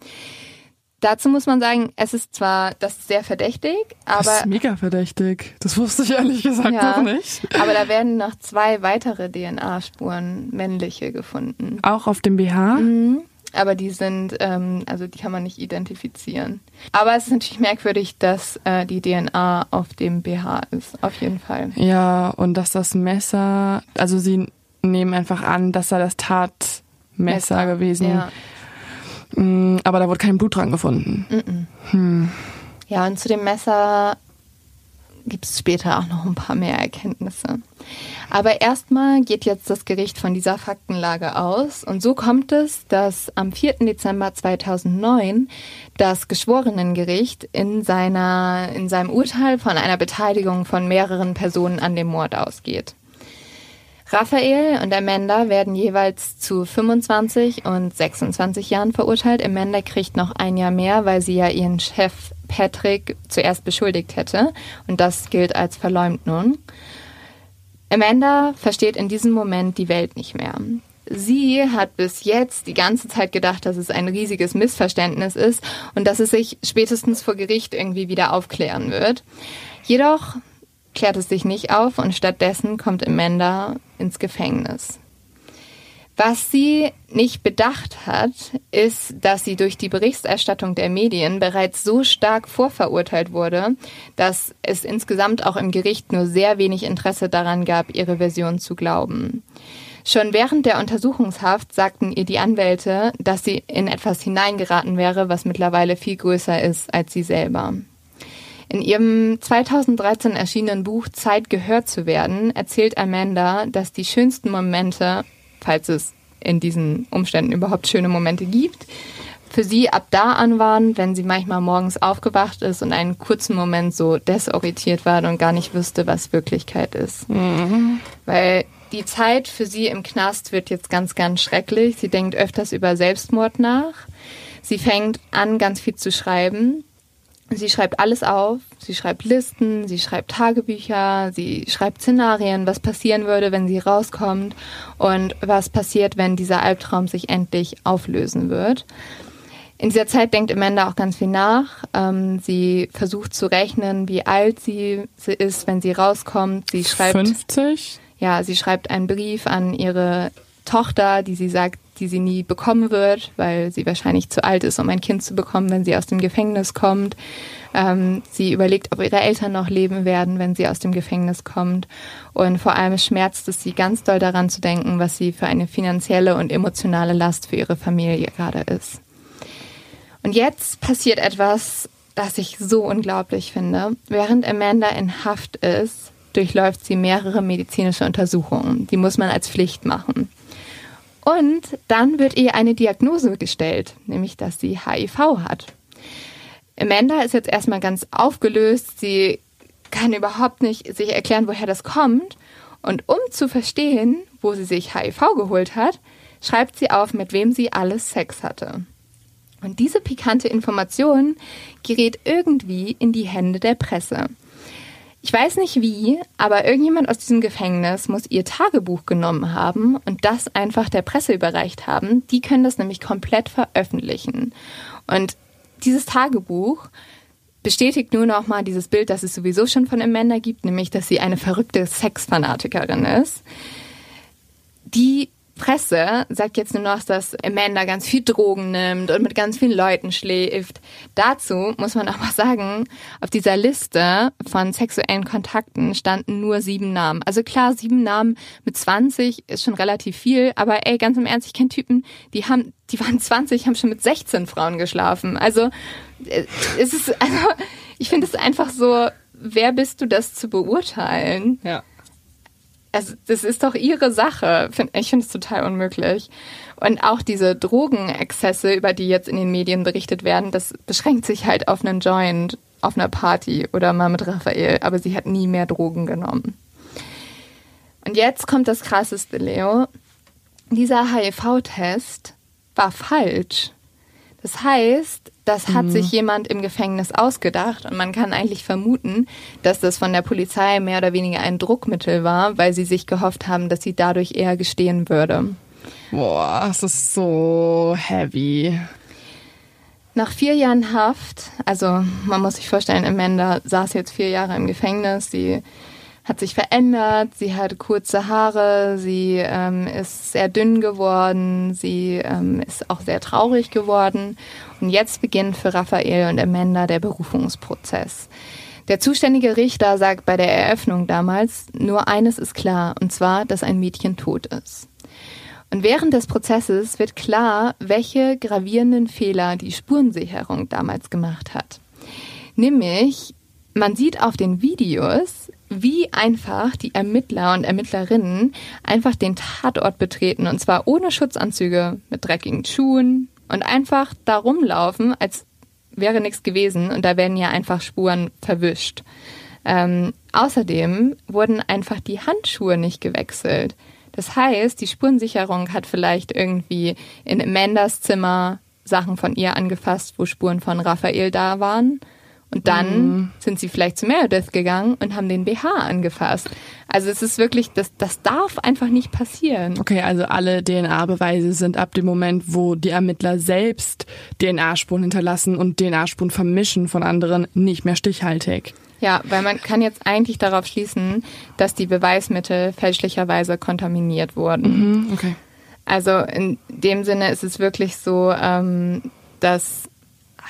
Dazu muss man sagen, es ist zwar das ist sehr verdächtig, aber. Das ist mega verdächtig. Das wusste ich ehrlich gesagt ja, noch nicht. Aber da werden noch zwei weitere DNA-Spuren, männliche, gefunden. Auch auf dem BH? Mhm. Aber die sind, ähm, also die kann man nicht identifizieren. Aber es ist natürlich merkwürdig, dass äh, die DNA auf dem BH ist, auf jeden Fall. Ja, und dass das Messer, also sie nehmen einfach an, dass da das Tatmesser Messer, gewesen. Ja. Mm, aber da wurde kein Blut dran gefunden. Mm -mm. Hm. Ja, und zu dem Messer gibt es später auch noch ein paar mehr Erkenntnisse. Aber erstmal geht jetzt das Gericht von dieser Faktenlage aus. Und so kommt es, dass am 4. Dezember 2009 das Geschworenengericht in, seiner, in seinem Urteil von einer Beteiligung von mehreren Personen an dem Mord ausgeht. Raphael und Amanda werden jeweils zu 25 und 26 Jahren verurteilt. Amanda kriegt noch ein Jahr mehr, weil sie ja ihren Chef Patrick zuerst beschuldigt hätte. Und das gilt als Verleumdung. Amanda versteht in diesem Moment die Welt nicht mehr. Sie hat bis jetzt die ganze Zeit gedacht, dass es ein riesiges Missverständnis ist und dass es sich spätestens vor Gericht irgendwie wieder aufklären wird. Jedoch klärt es sich nicht auf und stattdessen kommt Amanda ins Gefängnis. Was sie nicht bedacht hat, ist, dass sie durch die Berichterstattung der Medien bereits so stark vorverurteilt wurde, dass es insgesamt auch im Gericht nur sehr wenig Interesse daran gab, ihre Version zu glauben. Schon während der Untersuchungshaft sagten ihr die Anwälte, dass sie in etwas hineingeraten wäre, was mittlerweile viel größer ist als sie selber. In ihrem 2013 erschienenen Buch Zeit gehört zu werden erzählt Amanda, dass die schönsten Momente, falls es in diesen Umständen überhaupt schöne Momente gibt, für sie ab da an waren, wenn sie manchmal morgens aufgewacht ist und einen kurzen Moment so desorientiert war und gar nicht wüsste, was Wirklichkeit ist. Mhm. Weil die Zeit für sie im Knast wird jetzt ganz, ganz schrecklich. Sie denkt öfters über Selbstmord nach. Sie fängt an, ganz viel zu schreiben. Sie schreibt alles auf. Sie schreibt Listen, sie schreibt Tagebücher, sie schreibt Szenarien, was passieren würde, wenn sie rauskommt und was passiert, wenn dieser Albtraum sich endlich auflösen wird. In dieser Zeit denkt Amanda auch ganz viel nach. Ähm, sie versucht zu rechnen, wie alt sie, sie ist, wenn sie rauskommt. Sie schreibt 50? Ja, sie schreibt einen Brief an ihre Tochter, die sie sagt, die sie nie bekommen wird, weil sie wahrscheinlich zu alt ist, um ein Kind zu bekommen, wenn sie aus dem Gefängnis kommt. Ähm, sie überlegt, ob ihre Eltern noch leben werden, wenn sie aus dem Gefängnis kommt. Und vor allem schmerzt es sie ganz doll daran zu denken, was sie für eine finanzielle und emotionale Last für ihre Familie gerade ist. Und jetzt passiert etwas, das ich so unglaublich finde. Während Amanda in Haft ist, durchläuft sie mehrere medizinische Untersuchungen. Die muss man als Pflicht machen. Und dann wird ihr eine Diagnose gestellt, nämlich dass sie HIV hat. Amanda ist jetzt erstmal ganz aufgelöst. Sie kann überhaupt nicht sich erklären, woher das kommt. Und um zu verstehen, wo sie sich HIV geholt hat, schreibt sie auf, mit wem sie alles Sex hatte. Und diese pikante Information gerät irgendwie in die Hände der Presse. Ich weiß nicht wie, aber irgendjemand aus diesem Gefängnis muss ihr Tagebuch genommen haben und das einfach der Presse überreicht haben. Die können das nämlich komplett veröffentlichen. Und dieses Tagebuch bestätigt nur noch mal dieses Bild, das es sowieso schon von Amanda gibt, nämlich, dass sie eine verrückte Sexfanatikerin ist. Die Presse sagt jetzt nur noch, dass Amanda ganz viel Drogen nimmt und mit ganz vielen Leuten schläft. Dazu muss man aber sagen, auf dieser Liste von sexuellen Kontakten standen nur sieben Namen. Also klar, sieben Namen mit 20 ist schon relativ viel, aber ey, ganz im Ernst, ich kenne Typen, die haben, die waren 20, haben schon mit 16 Frauen geschlafen. Also äh, es ist, also ich finde es einfach so, wer bist du, das zu beurteilen? Ja also das ist doch ihre Sache. Ich finde es total unmöglich. Und auch diese Drogenexzesse, über die jetzt in den Medien berichtet werden, das beschränkt sich halt auf einen Joint, auf einer Party oder mal mit Raphael. Aber sie hat nie mehr Drogen genommen. Und jetzt kommt das Krasseste, Leo. Dieser HIV-Test war falsch. Das heißt, das hat mhm. sich jemand im Gefängnis ausgedacht und man kann eigentlich vermuten, dass das von der Polizei mehr oder weniger ein Druckmittel war, weil sie sich gehofft haben, dass sie dadurch eher gestehen würde. Boah, das ist so heavy. Nach vier Jahren Haft, also man muss sich vorstellen, Amanda saß jetzt vier Jahre im Gefängnis, sie hat sich verändert, sie hat kurze Haare, sie ähm, ist sehr dünn geworden, sie ähm, ist auch sehr traurig geworden. Und jetzt beginnt für Raphael und Amanda der Berufungsprozess. Der zuständige Richter sagt bei der Eröffnung damals, nur eines ist klar, und zwar, dass ein Mädchen tot ist. Und während des Prozesses wird klar, welche gravierenden Fehler die Spurensicherung damals gemacht hat. Nämlich, man sieht auf den Videos, wie einfach die Ermittler und Ermittlerinnen einfach den Tatort betreten und zwar ohne Schutzanzüge, mit dreckigen Schuhen und einfach da rumlaufen, als wäre nichts gewesen und da werden ja einfach Spuren verwischt. Ähm, außerdem wurden einfach die Handschuhe nicht gewechselt. Das heißt, die Spurensicherung hat vielleicht irgendwie in Amandas Zimmer Sachen von ihr angefasst, wo Spuren von Raphael da waren und dann mhm. sind sie vielleicht zu Meredith gegangen und haben den BH angefasst. Also es ist wirklich, das, das darf einfach nicht passieren. Okay, also alle DNA-Beweise sind ab dem Moment, wo die Ermittler selbst DNA-Spuren hinterlassen und DNA-Spuren vermischen von anderen, nicht mehr stichhaltig. Ja, weil man kann jetzt eigentlich darauf schließen, dass die Beweismittel fälschlicherweise kontaminiert wurden. Mhm, okay. Also in dem Sinne ist es wirklich so, ähm, dass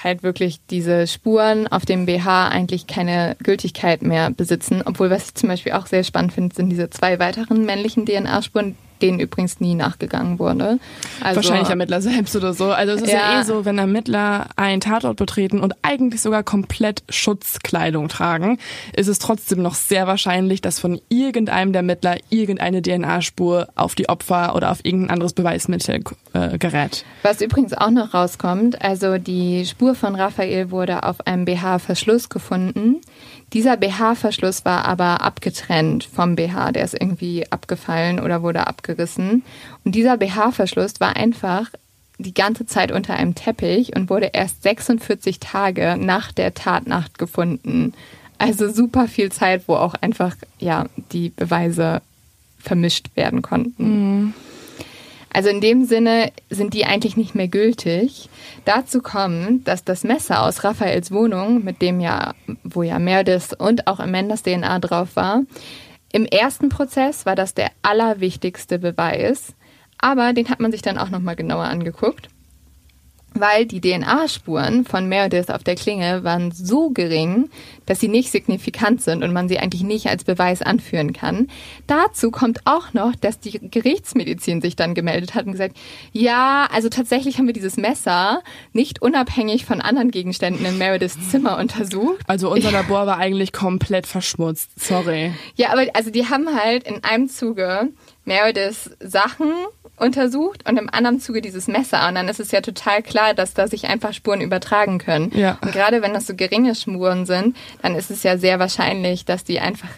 halt wirklich diese Spuren auf dem BH eigentlich keine Gültigkeit mehr besitzen. Obwohl, was ich zum Beispiel auch sehr spannend finde, sind diese zwei weiteren männlichen DNA-Spuren, denen übrigens nie nachgegangen wurde. Also, Wahrscheinlich Ermittler selbst oder so. Also es ist ja. ja eh so, wenn Ermittler einen Tatort betreten und eigentlich sogar komplett Schutzkleidung tragen, ist es trotzdem noch sehr wahrscheinlich, dass von irgendeinem der Ermittler irgendeine DNA-Spur auf die Opfer oder auf irgendein anderes Beweismittel äh, gerät. Was übrigens auch noch rauskommt, also die Spur von Raphael wurde auf einem BH-Verschluss gefunden. Dieser BH-Verschluss war aber abgetrennt vom BH, der ist irgendwie abgefallen oder wurde abgerissen. Und dieser BH-Verschluss war einfach die ganze Zeit unter einem Teppich und wurde erst 46 Tage nach der Tatnacht gefunden. Also super viel Zeit, wo auch einfach ja die Beweise vermischt werden konnten. Mhm. Also in dem Sinne sind die eigentlich nicht mehr gültig. Dazu kommt, dass das Messer aus Raphaels Wohnung, mit dem ja, wo ja Meredith und auch Amandas DNA drauf war, im ersten Prozess war das der allerwichtigste Beweis. Aber den hat man sich dann auch nochmal genauer angeguckt weil die DNA-Spuren von Meredith auf der Klinge waren so gering, dass sie nicht signifikant sind und man sie eigentlich nicht als Beweis anführen kann. Dazu kommt auch noch, dass die Gerichtsmedizin sich dann gemeldet hat und gesagt, ja, also tatsächlich haben wir dieses Messer nicht unabhängig von anderen Gegenständen in Merediths Zimmer untersucht. Also unser Labor war eigentlich komplett verschmutzt. Sorry. Ja, aber also die haben halt in einem Zuge Merediths Sachen untersucht und im anderen Zuge dieses Messer. Und dann ist es ja total klar, dass da sich einfach Spuren übertragen können. Ja. Und gerade wenn das so geringe Spuren sind, dann ist es ja sehr wahrscheinlich, dass die einfach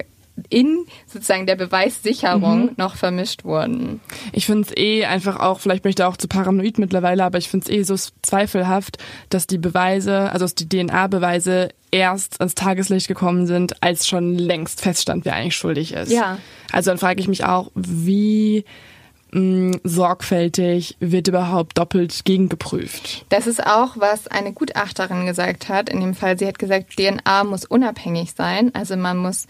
in sozusagen der Beweissicherung mhm. noch vermischt wurden. Ich finde es eh einfach auch, vielleicht bin ich da auch zu paranoid mittlerweile, aber ich finde es eh so zweifelhaft, dass die Beweise, also dass die DNA-Beweise erst ans Tageslicht gekommen sind, als schon längst feststand, wer eigentlich schuldig ist. Ja. Also dann frage ich mich auch, wie mh, sorgfältig wird überhaupt doppelt gegengeprüft. Das ist auch, was eine Gutachterin gesagt hat. In dem Fall, sie hat gesagt, DNA muss unabhängig sein. Also man muss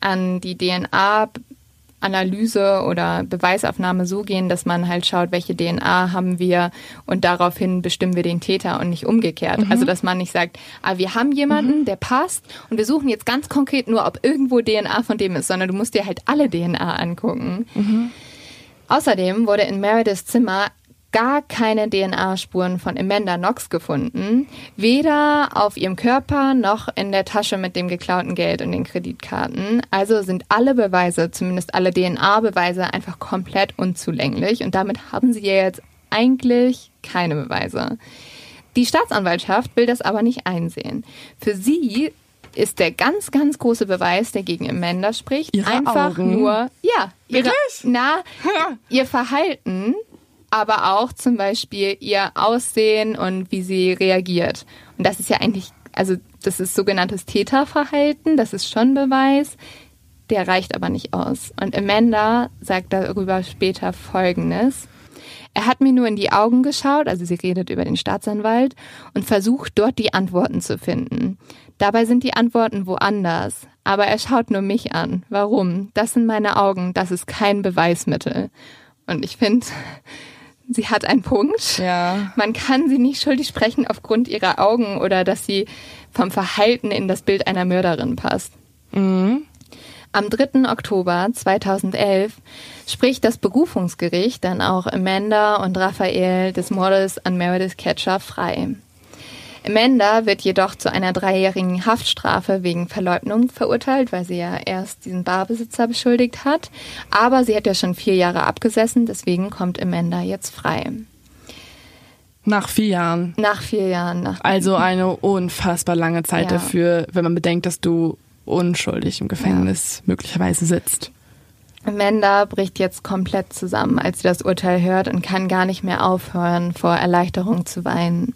an die DNA Analyse oder Beweisaufnahme so gehen, dass man halt schaut, welche DNA haben wir und daraufhin bestimmen wir den Täter und nicht umgekehrt. Mhm. Also dass man nicht sagt, ah, wir haben jemanden, mhm. der passt und wir suchen jetzt ganz konkret nur, ob irgendwo DNA von dem ist, sondern du musst dir halt alle DNA angucken. Mhm. Außerdem wurde in Merediths Zimmer gar keine DNA-Spuren von Amanda Knox gefunden, weder auf ihrem Körper noch in der Tasche mit dem geklauten Geld und den Kreditkarten. Also sind alle Beweise, zumindest alle DNA-Beweise, einfach komplett unzulänglich und damit haben sie jetzt eigentlich keine Beweise. Die Staatsanwaltschaft will das aber nicht einsehen. Für sie ist der ganz, ganz große Beweis, der gegen Amanda spricht, ihre einfach Augen. nur, ja, ihre, na, ihr Verhalten, aber auch zum Beispiel ihr Aussehen und wie sie reagiert. Und das ist ja eigentlich, also das ist sogenanntes Täterverhalten, das ist schon Beweis, der reicht aber nicht aus. Und Amanda sagt darüber später Folgendes. Er hat mir nur in die Augen geschaut, also sie redet über den Staatsanwalt, und versucht dort die Antworten zu finden. Dabei sind die Antworten woanders. Aber er schaut nur mich an. Warum? Das sind meine Augen. Das ist kein Beweismittel. Und ich finde, sie hat einen Punkt. Ja. Man kann sie nicht schuldig sprechen aufgrund ihrer Augen oder dass sie vom Verhalten in das Bild einer Mörderin passt. Mhm. Am 3. Oktober 2011 spricht das Berufungsgericht dann auch Amanda und Raphael des Mordes an Meredith Catcher frei. Amanda wird jedoch zu einer dreijährigen Haftstrafe wegen Verleugnung verurteilt, weil sie ja erst diesen Barbesitzer beschuldigt hat. Aber sie hat ja schon vier Jahre abgesessen, deswegen kommt Amanda jetzt frei. Nach vier Jahren. Nach vier Jahren. Nach also eine unfassbar lange Zeit ja. dafür, wenn man bedenkt, dass du unschuldig im Gefängnis ja. möglicherweise sitzt. Amanda bricht jetzt komplett zusammen, als sie das Urteil hört und kann gar nicht mehr aufhören, vor Erleichterung zu weinen.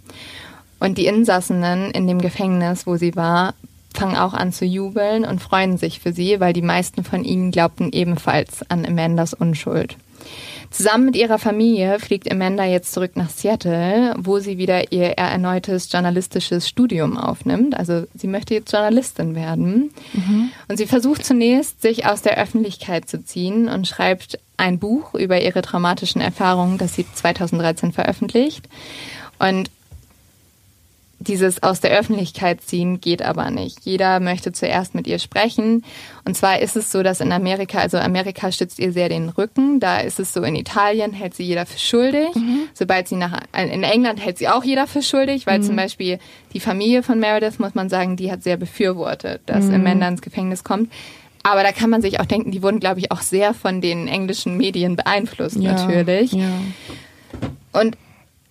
Und die Insassenen in dem Gefängnis, wo sie war, fangen auch an zu jubeln und freuen sich für sie, weil die meisten von ihnen glaubten ebenfalls an Amandas Unschuld. Zusammen mit ihrer Familie fliegt Amanda jetzt zurück nach Seattle, wo sie wieder ihr erneutes journalistisches Studium aufnimmt. Also sie möchte jetzt Journalistin werden. Mhm. Und sie versucht zunächst, sich aus der Öffentlichkeit zu ziehen und schreibt ein Buch über ihre traumatischen Erfahrungen, das sie 2013 veröffentlicht. Und dieses aus der Öffentlichkeit ziehen geht aber nicht. Jeder möchte zuerst mit ihr sprechen. Und zwar ist es so, dass in Amerika, also Amerika stützt ihr sehr den Rücken. Da ist es so, in Italien hält sie jeder für schuldig. Mhm. Sobald sie nach, in England hält sie auch jeder für schuldig, weil mhm. zum Beispiel die Familie von Meredith, muss man sagen, die hat sehr befürwortet, dass mhm. Amanda ins Gefängnis kommt. Aber da kann man sich auch denken, die wurden, glaube ich, auch sehr von den englischen Medien beeinflusst, ja, natürlich. Ja. Und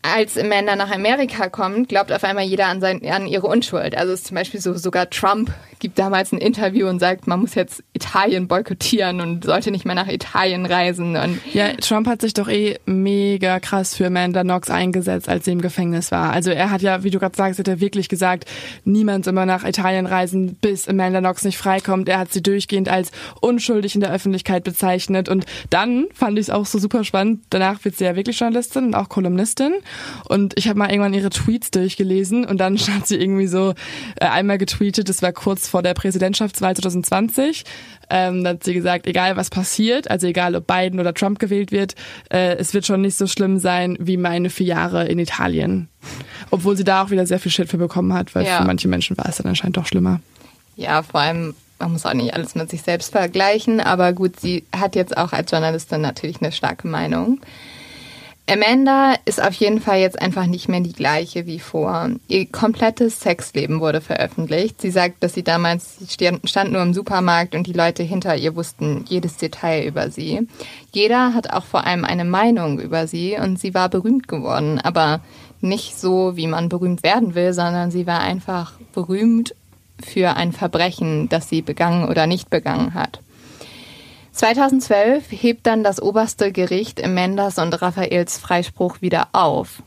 als Amanda nach Amerika kommt, glaubt auf einmal jeder an, sein, an ihre Unschuld. Also es ist zum Beispiel so, sogar Trump gibt damals ein Interview und sagt, man muss jetzt Italien boykottieren und sollte nicht mehr nach Italien reisen. Und ja, Trump hat sich doch eh mega krass für Amanda Knox eingesetzt, als sie im Gefängnis war. Also er hat ja, wie du gerade sagst, hat er wirklich gesagt, niemand soll mehr nach Italien reisen, bis Amanda Knox nicht freikommt. Er hat sie durchgehend als unschuldig in der Öffentlichkeit bezeichnet. Und dann fand ich es auch so super spannend. Danach wird sie ja wirklich Journalistin und auch Kolumnistin. Und ich habe mal irgendwann ihre Tweets durchgelesen und dann hat sie irgendwie so äh, einmal getweetet, das war kurz vor der Präsidentschaftswahl 2020. Ähm, da hat sie gesagt, egal was passiert, also egal ob Biden oder Trump gewählt wird, äh, es wird schon nicht so schlimm sein wie meine vier Jahre in Italien. Obwohl sie da auch wieder sehr viel Shit für bekommen hat, weil ja. für manche Menschen war es dann anscheinend doch schlimmer. Ja, vor allem man muss auch nicht alles mit sich selbst vergleichen, aber gut, sie hat jetzt auch als Journalistin natürlich eine starke Meinung. Amanda ist auf jeden Fall jetzt einfach nicht mehr die gleiche wie vor. Ihr komplettes Sexleben wurde veröffentlicht. Sie sagt, dass sie damals stand nur im Supermarkt und die Leute hinter ihr wussten jedes Detail über sie. Jeder hat auch vor allem eine Meinung über sie und sie war berühmt geworden, aber nicht so, wie man berühmt werden will, sondern sie war einfach berühmt für ein Verbrechen, das sie begangen oder nicht begangen hat. 2012 hebt dann das oberste Gericht Mendas und Raffaels Freispruch wieder auf.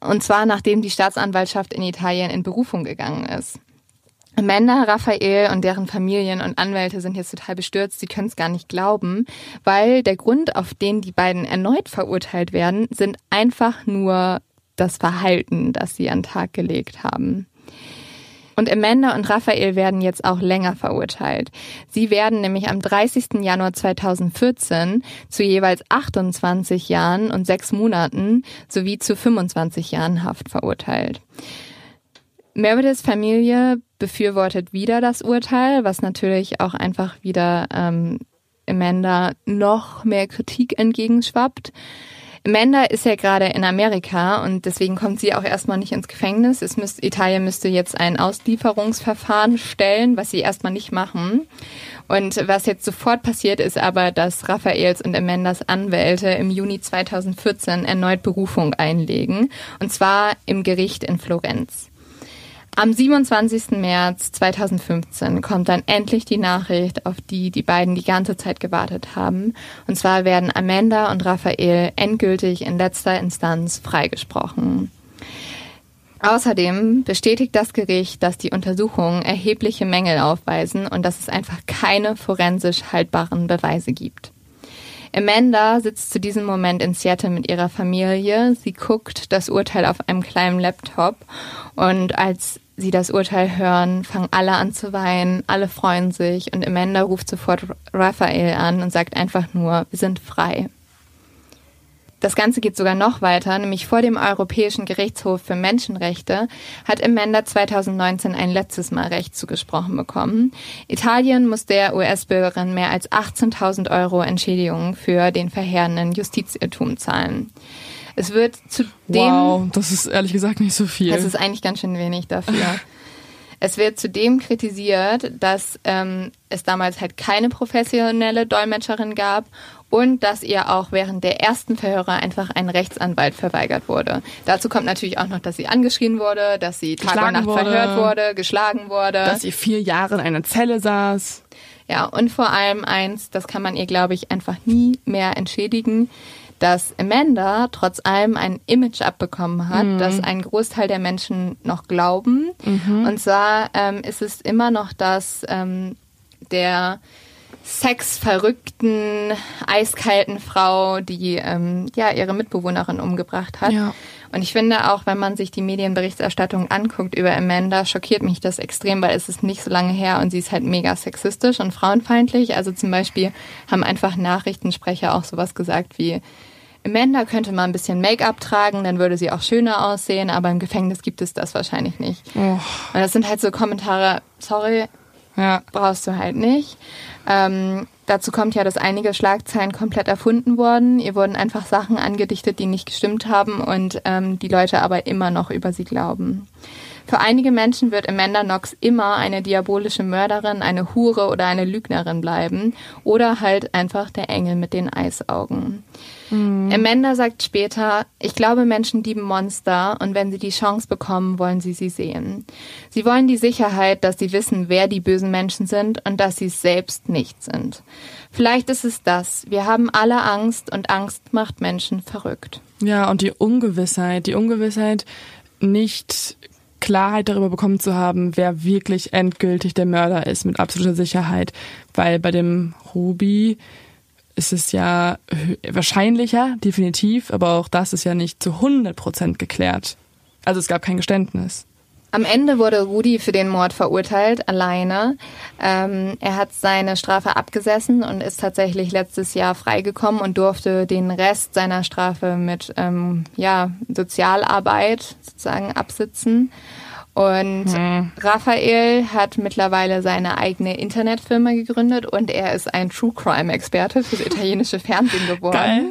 Und zwar nachdem die Staatsanwaltschaft in Italien in Berufung gegangen ist. Amanda, Raphael und deren Familien und Anwälte sind jetzt total bestürzt. Sie können es gar nicht glauben, weil der Grund, auf den die beiden erneut verurteilt werden, sind einfach nur das Verhalten, das sie an Tag gelegt haben. Und Amanda und Raphael werden jetzt auch länger verurteilt. Sie werden nämlich am 30. Januar 2014 zu jeweils 28 Jahren und sechs Monaten sowie zu 25 Jahren Haft verurteilt. Merediths Familie befürwortet wieder das Urteil, was natürlich auch einfach wieder ähm, Amanda noch mehr Kritik entgegenschwappt. Amanda ist ja gerade in Amerika und deswegen kommt sie auch erstmal nicht ins Gefängnis. Es müsst, Italien müsste jetzt ein Auslieferungsverfahren stellen, was sie erstmal nicht machen. Und was jetzt sofort passiert ist aber, dass Raphaels und Amandas Anwälte im Juni 2014 erneut Berufung einlegen. Und zwar im Gericht in Florenz. Am 27. März 2015 kommt dann endlich die Nachricht, auf die die beiden die ganze Zeit gewartet haben. Und zwar werden Amanda und Raphael endgültig in letzter Instanz freigesprochen. Außerdem bestätigt das Gericht, dass die Untersuchungen erhebliche Mängel aufweisen und dass es einfach keine forensisch haltbaren Beweise gibt. Amanda sitzt zu diesem Moment in Seattle mit ihrer Familie. Sie guckt das Urteil auf einem kleinen Laptop und als sie das Urteil hören, fangen alle an zu weinen, alle freuen sich und Amanda ruft sofort Raphael an und sagt einfach nur, wir sind frei. Das Ganze geht sogar noch weiter, nämlich vor dem Europäischen Gerichtshof für Menschenrechte hat Amanda 2019 ein letztes Mal Recht zugesprochen bekommen. Italien muss der US-Bürgerin mehr als 18.000 Euro Entschädigung für den verheerenden Justizirrtum zahlen. Es wird zu dem. Wow, das ist ehrlich gesagt nicht so viel. Das ist eigentlich ganz schön wenig dafür. Es wird zudem kritisiert, dass ähm, es damals halt keine professionelle Dolmetscherin gab und dass ihr auch während der ersten Verhöre einfach ein Rechtsanwalt verweigert wurde. Dazu kommt natürlich auch noch, dass sie angeschrien wurde, dass sie Tag und Nacht wurde, verhört wurde, geschlagen wurde. Dass sie vier Jahre in einer Zelle saß. Ja, und vor allem eins, das kann man ihr, glaube ich, einfach nie mehr entschädigen dass Amanda trotz allem ein Image abbekommen hat, mhm. das ein Großteil der Menschen noch glauben. Mhm. Und zwar ähm, ist es immer noch das ähm, der sexverrückten, eiskalten Frau, die ähm, ja ihre Mitbewohnerin umgebracht hat. Ja. Und ich finde auch, wenn man sich die Medienberichterstattung anguckt über Amanda, schockiert mich das extrem, weil es ist nicht so lange her und sie ist halt mega sexistisch und frauenfeindlich. Also zum Beispiel haben einfach Nachrichtensprecher auch sowas gesagt wie, Amanda könnte mal ein bisschen Make-up tragen, dann würde sie auch schöner aussehen, aber im Gefängnis gibt es das wahrscheinlich nicht. Oh. Und das sind halt so Kommentare, sorry, ja. brauchst du halt nicht. Ähm, dazu kommt ja, dass einige Schlagzeilen komplett erfunden wurden. Ihr wurden einfach Sachen angedichtet, die nicht gestimmt haben und ähm, die Leute aber immer noch über sie glauben. Für einige Menschen wird Amanda Knox immer eine diabolische Mörderin, eine Hure oder eine Lügnerin bleiben oder halt einfach der Engel mit den Eisaugen. Mhm. Amanda sagt später, ich glaube, Menschen lieben Monster und wenn sie die Chance bekommen, wollen sie sie sehen. Sie wollen die Sicherheit, dass sie wissen, wer die bösen Menschen sind und dass sie es selbst nicht sind. Vielleicht ist es das. Wir haben alle Angst und Angst macht Menschen verrückt. Ja, und die Ungewissheit, die Ungewissheit, nicht Klarheit darüber bekommen zu haben, wer wirklich endgültig der Mörder ist, mit absoluter Sicherheit. Weil bei dem Ruby ist es ja wahrscheinlicher, definitiv, aber auch das ist ja nicht zu 100 Prozent geklärt. Also es gab kein Geständnis. Am Ende wurde Rudi für den Mord verurteilt, alleine. Ähm, er hat seine Strafe abgesessen und ist tatsächlich letztes Jahr freigekommen und durfte den Rest seiner Strafe mit ähm, ja, Sozialarbeit sozusagen absitzen. Und hm. Raphael hat mittlerweile seine eigene Internetfirma gegründet und er ist ein True Crime Experte fürs italienische Fernsehen geworden. Geil.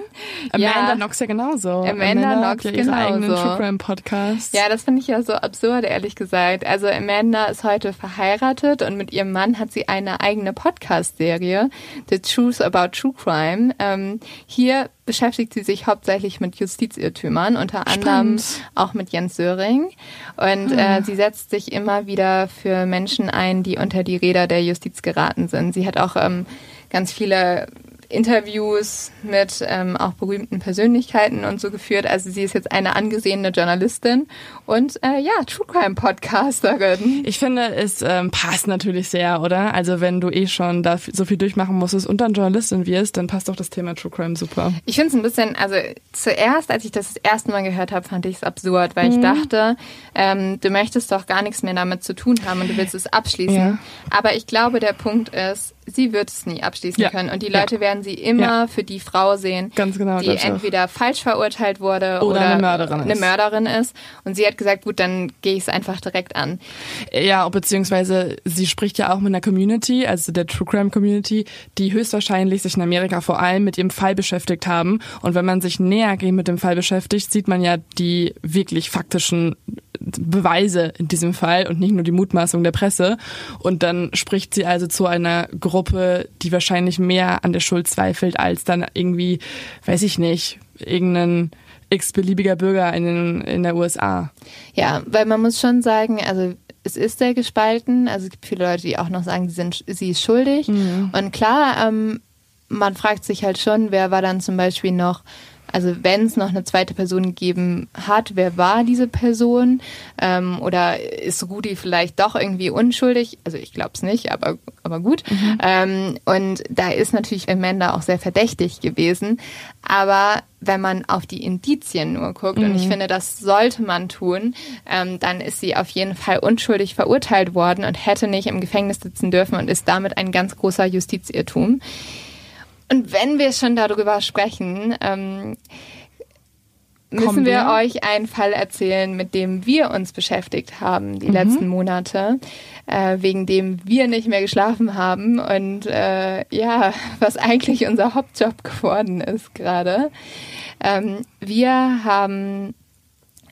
Amanda ja. Knox ja genauso. Amanda, Amanda Knox ja genauso. eigenen True Crime Podcast. Ja, das finde ich ja so absurd, ehrlich gesagt. Also Amanda ist heute verheiratet und mit ihrem Mann hat sie eine eigene Podcast-Serie, The Truth About True Crime. Ähm, hier beschäftigt sie sich hauptsächlich mit Justizirrtümern, unter anderem Spannend. auch mit Jens Söring. Und äh, ah. sie setzt sich immer wieder für Menschen ein, die unter die Räder der Justiz geraten sind. Sie hat auch ähm, ganz viele Interviews mit ähm, auch berühmten Persönlichkeiten und so geführt. Also sie ist jetzt eine angesehene Journalistin und äh, ja, True Crime Podcasterin. Ich finde, es ähm, passt natürlich sehr, oder? Also wenn du eh schon da so viel durchmachen musstest und dann Journalistin wirst, dann passt doch das Thema True Crime super. Ich finde es ein bisschen, also zuerst, als ich das das erste Mal gehört habe, fand ich es absurd, weil mhm. ich dachte, ähm, du möchtest doch gar nichts mehr damit zu tun haben und du willst es abschließen. Ja. Aber ich glaube, der Punkt ist, sie wird es nie abschließen ja. können. Und die Leute ja. werden sie immer ja. für die Frau sehen, genau, die entweder falsch verurteilt wurde oder, oder eine, Mörderin, eine ist. Mörderin ist. Und sie hat gesagt, gut, dann gehe ich es einfach direkt an. Ja, beziehungsweise sie spricht ja auch mit einer Community, also der True Crime Community, die höchstwahrscheinlich sich in Amerika vor allem mit ihrem Fall beschäftigt haben. Und wenn man sich näher mit dem Fall beschäftigt, sieht man ja die wirklich faktischen Beweise in diesem Fall und nicht nur die Mutmaßung der Presse. Und dann spricht sie also zu einer Gruppe, die wahrscheinlich mehr an der Schuld zweifelt, als dann irgendwie, weiß ich nicht, irgendein x-beliebiger Bürger in, den, in der USA. Ja, weil man muss schon sagen, also es ist sehr gespalten. Also es gibt viele Leute, die auch noch sagen, sie, sind, sie ist schuldig. Mhm. Und klar, ähm, man fragt sich halt schon, wer war dann zum Beispiel noch also wenn es noch eine zweite Person gegeben hat, wer war diese Person? Ähm, oder ist Rudi vielleicht doch irgendwie unschuldig? Also ich glaube es nicht, aber, aber gut. Mhm. Ähm, und da ist natürlich Amanda auch sehr verdächtig gewesen. Aber wenn man auf die Indizien nur guckt, mhm. und ich mhm. finde, das sollte man tun, ähm, dann ist sie auf jeden Fall unschuldig verurteilt worden und hätte nicht im Gefängnis sitzen dürfen und ist damit ein ganz großer Justizirrtum. Und wenn wir schon darüber sprechen, ähm, müssen wir, wir, euch einen Fall erzählen, mit dem wir uns beschäftigt haben die mhm. letzten Monate, äh, wegen dem wir nicht mehr geschlafen haben und äh, ja, was eigentlich unser Hauptjob geworden ist gerade. Ähm, wir haben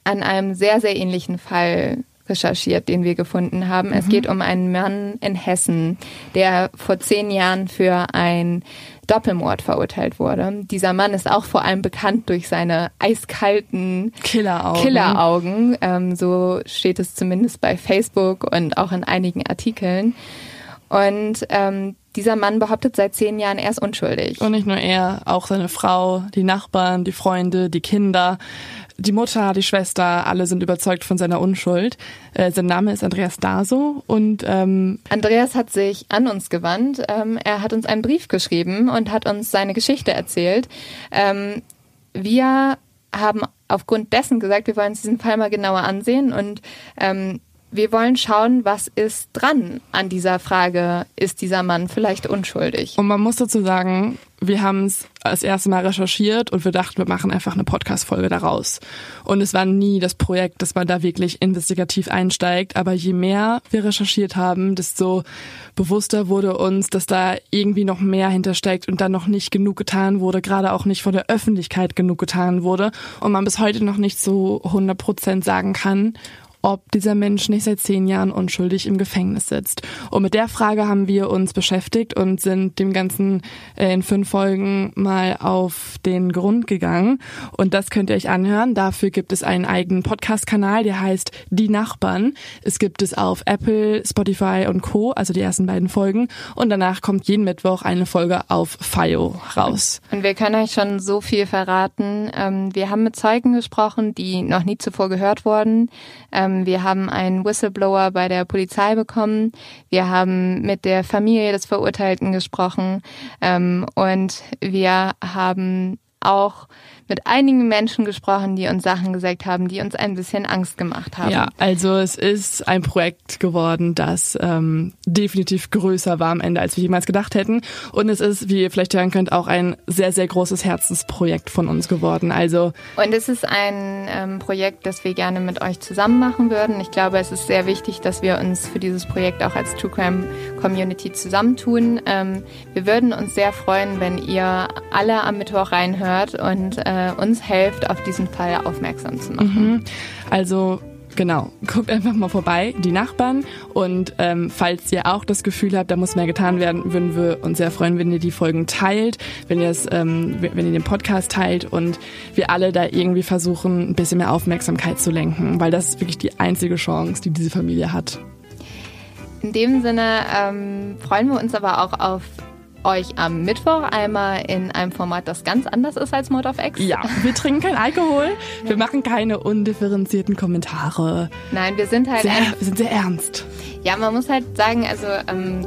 an einem sehr, sehr ähnlichen Fall recherchiert, den wir gefunden haben. Mhm. Es geht um einen Mann in Hessen, der vor zehn Jahren für ein Doppelmord verurteilt wurde. Dieser Mann ist auch vor allem bekannt durch seine eiskalten Killeraugen. Killeraugen. Ähm, so steht es zumindest bei Facebook und auch in einigen Artikeln. Und ähm, dieser Mann behauptet seit zehn Jahren, er ist unschuldig. Und nicht nur er, auch seine Frau, die Nachbarn, die Freunde, die Kinder. Die Mutter, die Schwester, alle sind überzeugt von seiner Unschuld. Äh, sein Name ist Andreas Daso und ähm, Andreas hat sich an uns gewandt. Ähm, er hat uns einen Brief geschrieben und hat uns seine Geschichte erzählt. Ähm, wir haben aufgrund dessen gesagt, wir wollen uns diesen Fall mal genauer ansehen und ähm, wir wollen schauen, was ist dran an dieser Frage, ist dieser Mann vielleicht unschuldig? Und man muss dazu sagen, wir haben es das erste Mal recherchiert und wir dachten, wir machen einfach eine Podcast-Folge daraus. Und es war nie das Projekt, dass man da wirklich investigativ einsteigt. Aber je mehr wir recherchiert haben, desto bewusster wurde uns, dass da irgendwie noch mehr hintersteckt und dann noch nicht genug getan wurde, gerade auch nicht von der Öffentlichkeit genug getan wurde und man bis heute noch nicht so 100 Prozent sagen kann, ob dieser Mensch nicht seit zehn Jahren unschuldig im Gefängnis sitzt. Und mit der Frage haben wir uns beschäftigt und sind dem Ganzen äh, in fünf Folgen mal auf den Grund gegangen. Und das könnt ihr euch anhören. Dafür gibt es einen eigenen Podcast-Kanal, der heißt Die Nachbarn. Es gibt es auf Apple, Spotify und Co., also die ersten beiden Folgen. Und danach kommt jeden Mittwoch eine Folge auf FIO raus. Und wir können euch schon so viel verraten. Ähm, wir haben mit Zeugen gesprochen, die noch nie zuvor gehört wurden. Ähm, wir haben einen Whistleblower bei der Polizei bekommen. Wir haben mit der Familie des Verurteilten gesprochen. Ähm, und wir haben auch mit einigen Menschen gesprochen, die uns Sachen gesagt haben, die uns ein bisschen Angst gemacht haben. Ja, also es ist ein Projekt geworden, das ähm, definitiv größer war am Ende, als wir jemals gedacht hätten. Und es ist, wie ihr vielleicht hören könnt, auch ein sehr, sehr großes Herzensprojekt von uns geworden. Also und es ist ein ähm, Projekt, das wir gerne mit euch zusammen machen würden. Ich glaube, es ist sehr wichtig, dass wir uns für dieses Projekt auch als True Crime Community zusammentun. Ähm, wir würden uns sehr freuen, wenn ihr alle am Mittwoch reinhört und äh, äh, uns helft, auf diesen Fall aufmerksam zu machen. Mhm. Also Genau, guckt einfach mal vorbei, die Nachbarn. Und ähm, falls ihr auch das Gefühl habt, da muss mehr getan werden, würden wir uns sehr freuen, wenn ihr die Folgen teilt, wenn ihr es, ähm, wenn ihr den Podcast teilt und wir alle da irgendwie versuchen, ein bisschen mehr Aufmerksamkeit zu lenken, weil das ist wirklich die einzige Chance, die diese Familie hat. In dem Sinne ähm, freuen wir uns aber auch auf euch am Mittwoch einmal in einem Format, das ganz anders ist als Mord of X. Ja, wir trinken kein Alkohol, wir machen keine undifferenzierten Kommentare. Nein, wir sind halt. Sehr, wir sind sehr ernst. Ja, man muss halt sagen, also ähm,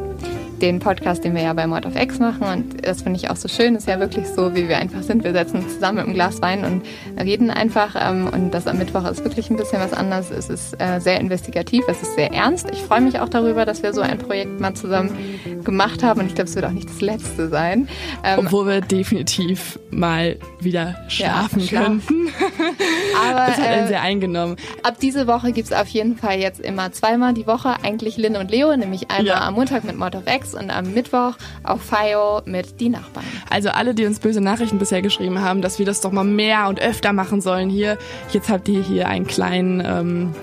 den Podcast, den wir ja bei Mord of X machen. Und das finde ich auch so schön. Ist ja wirklich so, wie wir einfach sind. Wir setzen uns zusammen mit einem Glas Wein und reden einfach. Ähm, und das am Mittwoch ist wirklich ein bisschen was anderes. Es ist äh, sehr investigativ, es ist sehr ernst. Ich freue mich auch darüber, dass wir so ein Projekt mal zusammen gemacht haben. Und ich glaube, es wird auch nicht das letzte sein. Ähm, Obwohl wir definitiv mal wieder schlafen ja, könnten. Aber das hat einen äh, sehr eingenommen. Ab diese Woche gibt es auf jeden Fall jetzt immer zweimal die Woche eigentlich Lynn und Leo, nämlich einmal ja. am Montag mit Mord of X und am Mittwoch auf FIO mit Die Nachbarn. Also alle, die uns böse Nachrichten bisher geschrieben haben, dass wir das doch mal mehr und öfter machen sollen hier. Jetzt habt ihr hier einen kleinen... Ähm,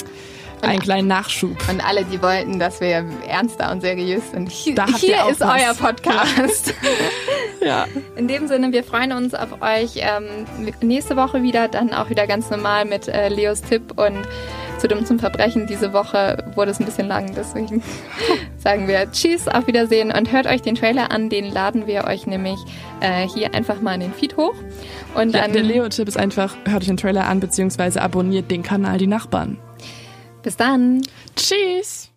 einen kleinen Nachschub. Und alle, die wollten, dass wir ernster und seriös sind. Hier, hier ist was. euer Podcast. ja. In dem Sinne, wir freuen uns auf euch ähm, nächste Woche wieder, dann auch wieder ganz normal mit äh, Leos Tipp und zu dumm zum Verbrechen. Diese Woche wurde es ein bisschen lang, deswegen sagen wir Tschüss, auf Wiedersehen und hört euch den Trailer an. Den laden wir euch nämlich äh, hier einfach mal in den Feed hoch. Und ja, der Leo-Tipp ist einfach, hört euch den Trailer an, beziehungsweise abonniert den Kanal Die Nachbarn. Bis dann. Tschüss.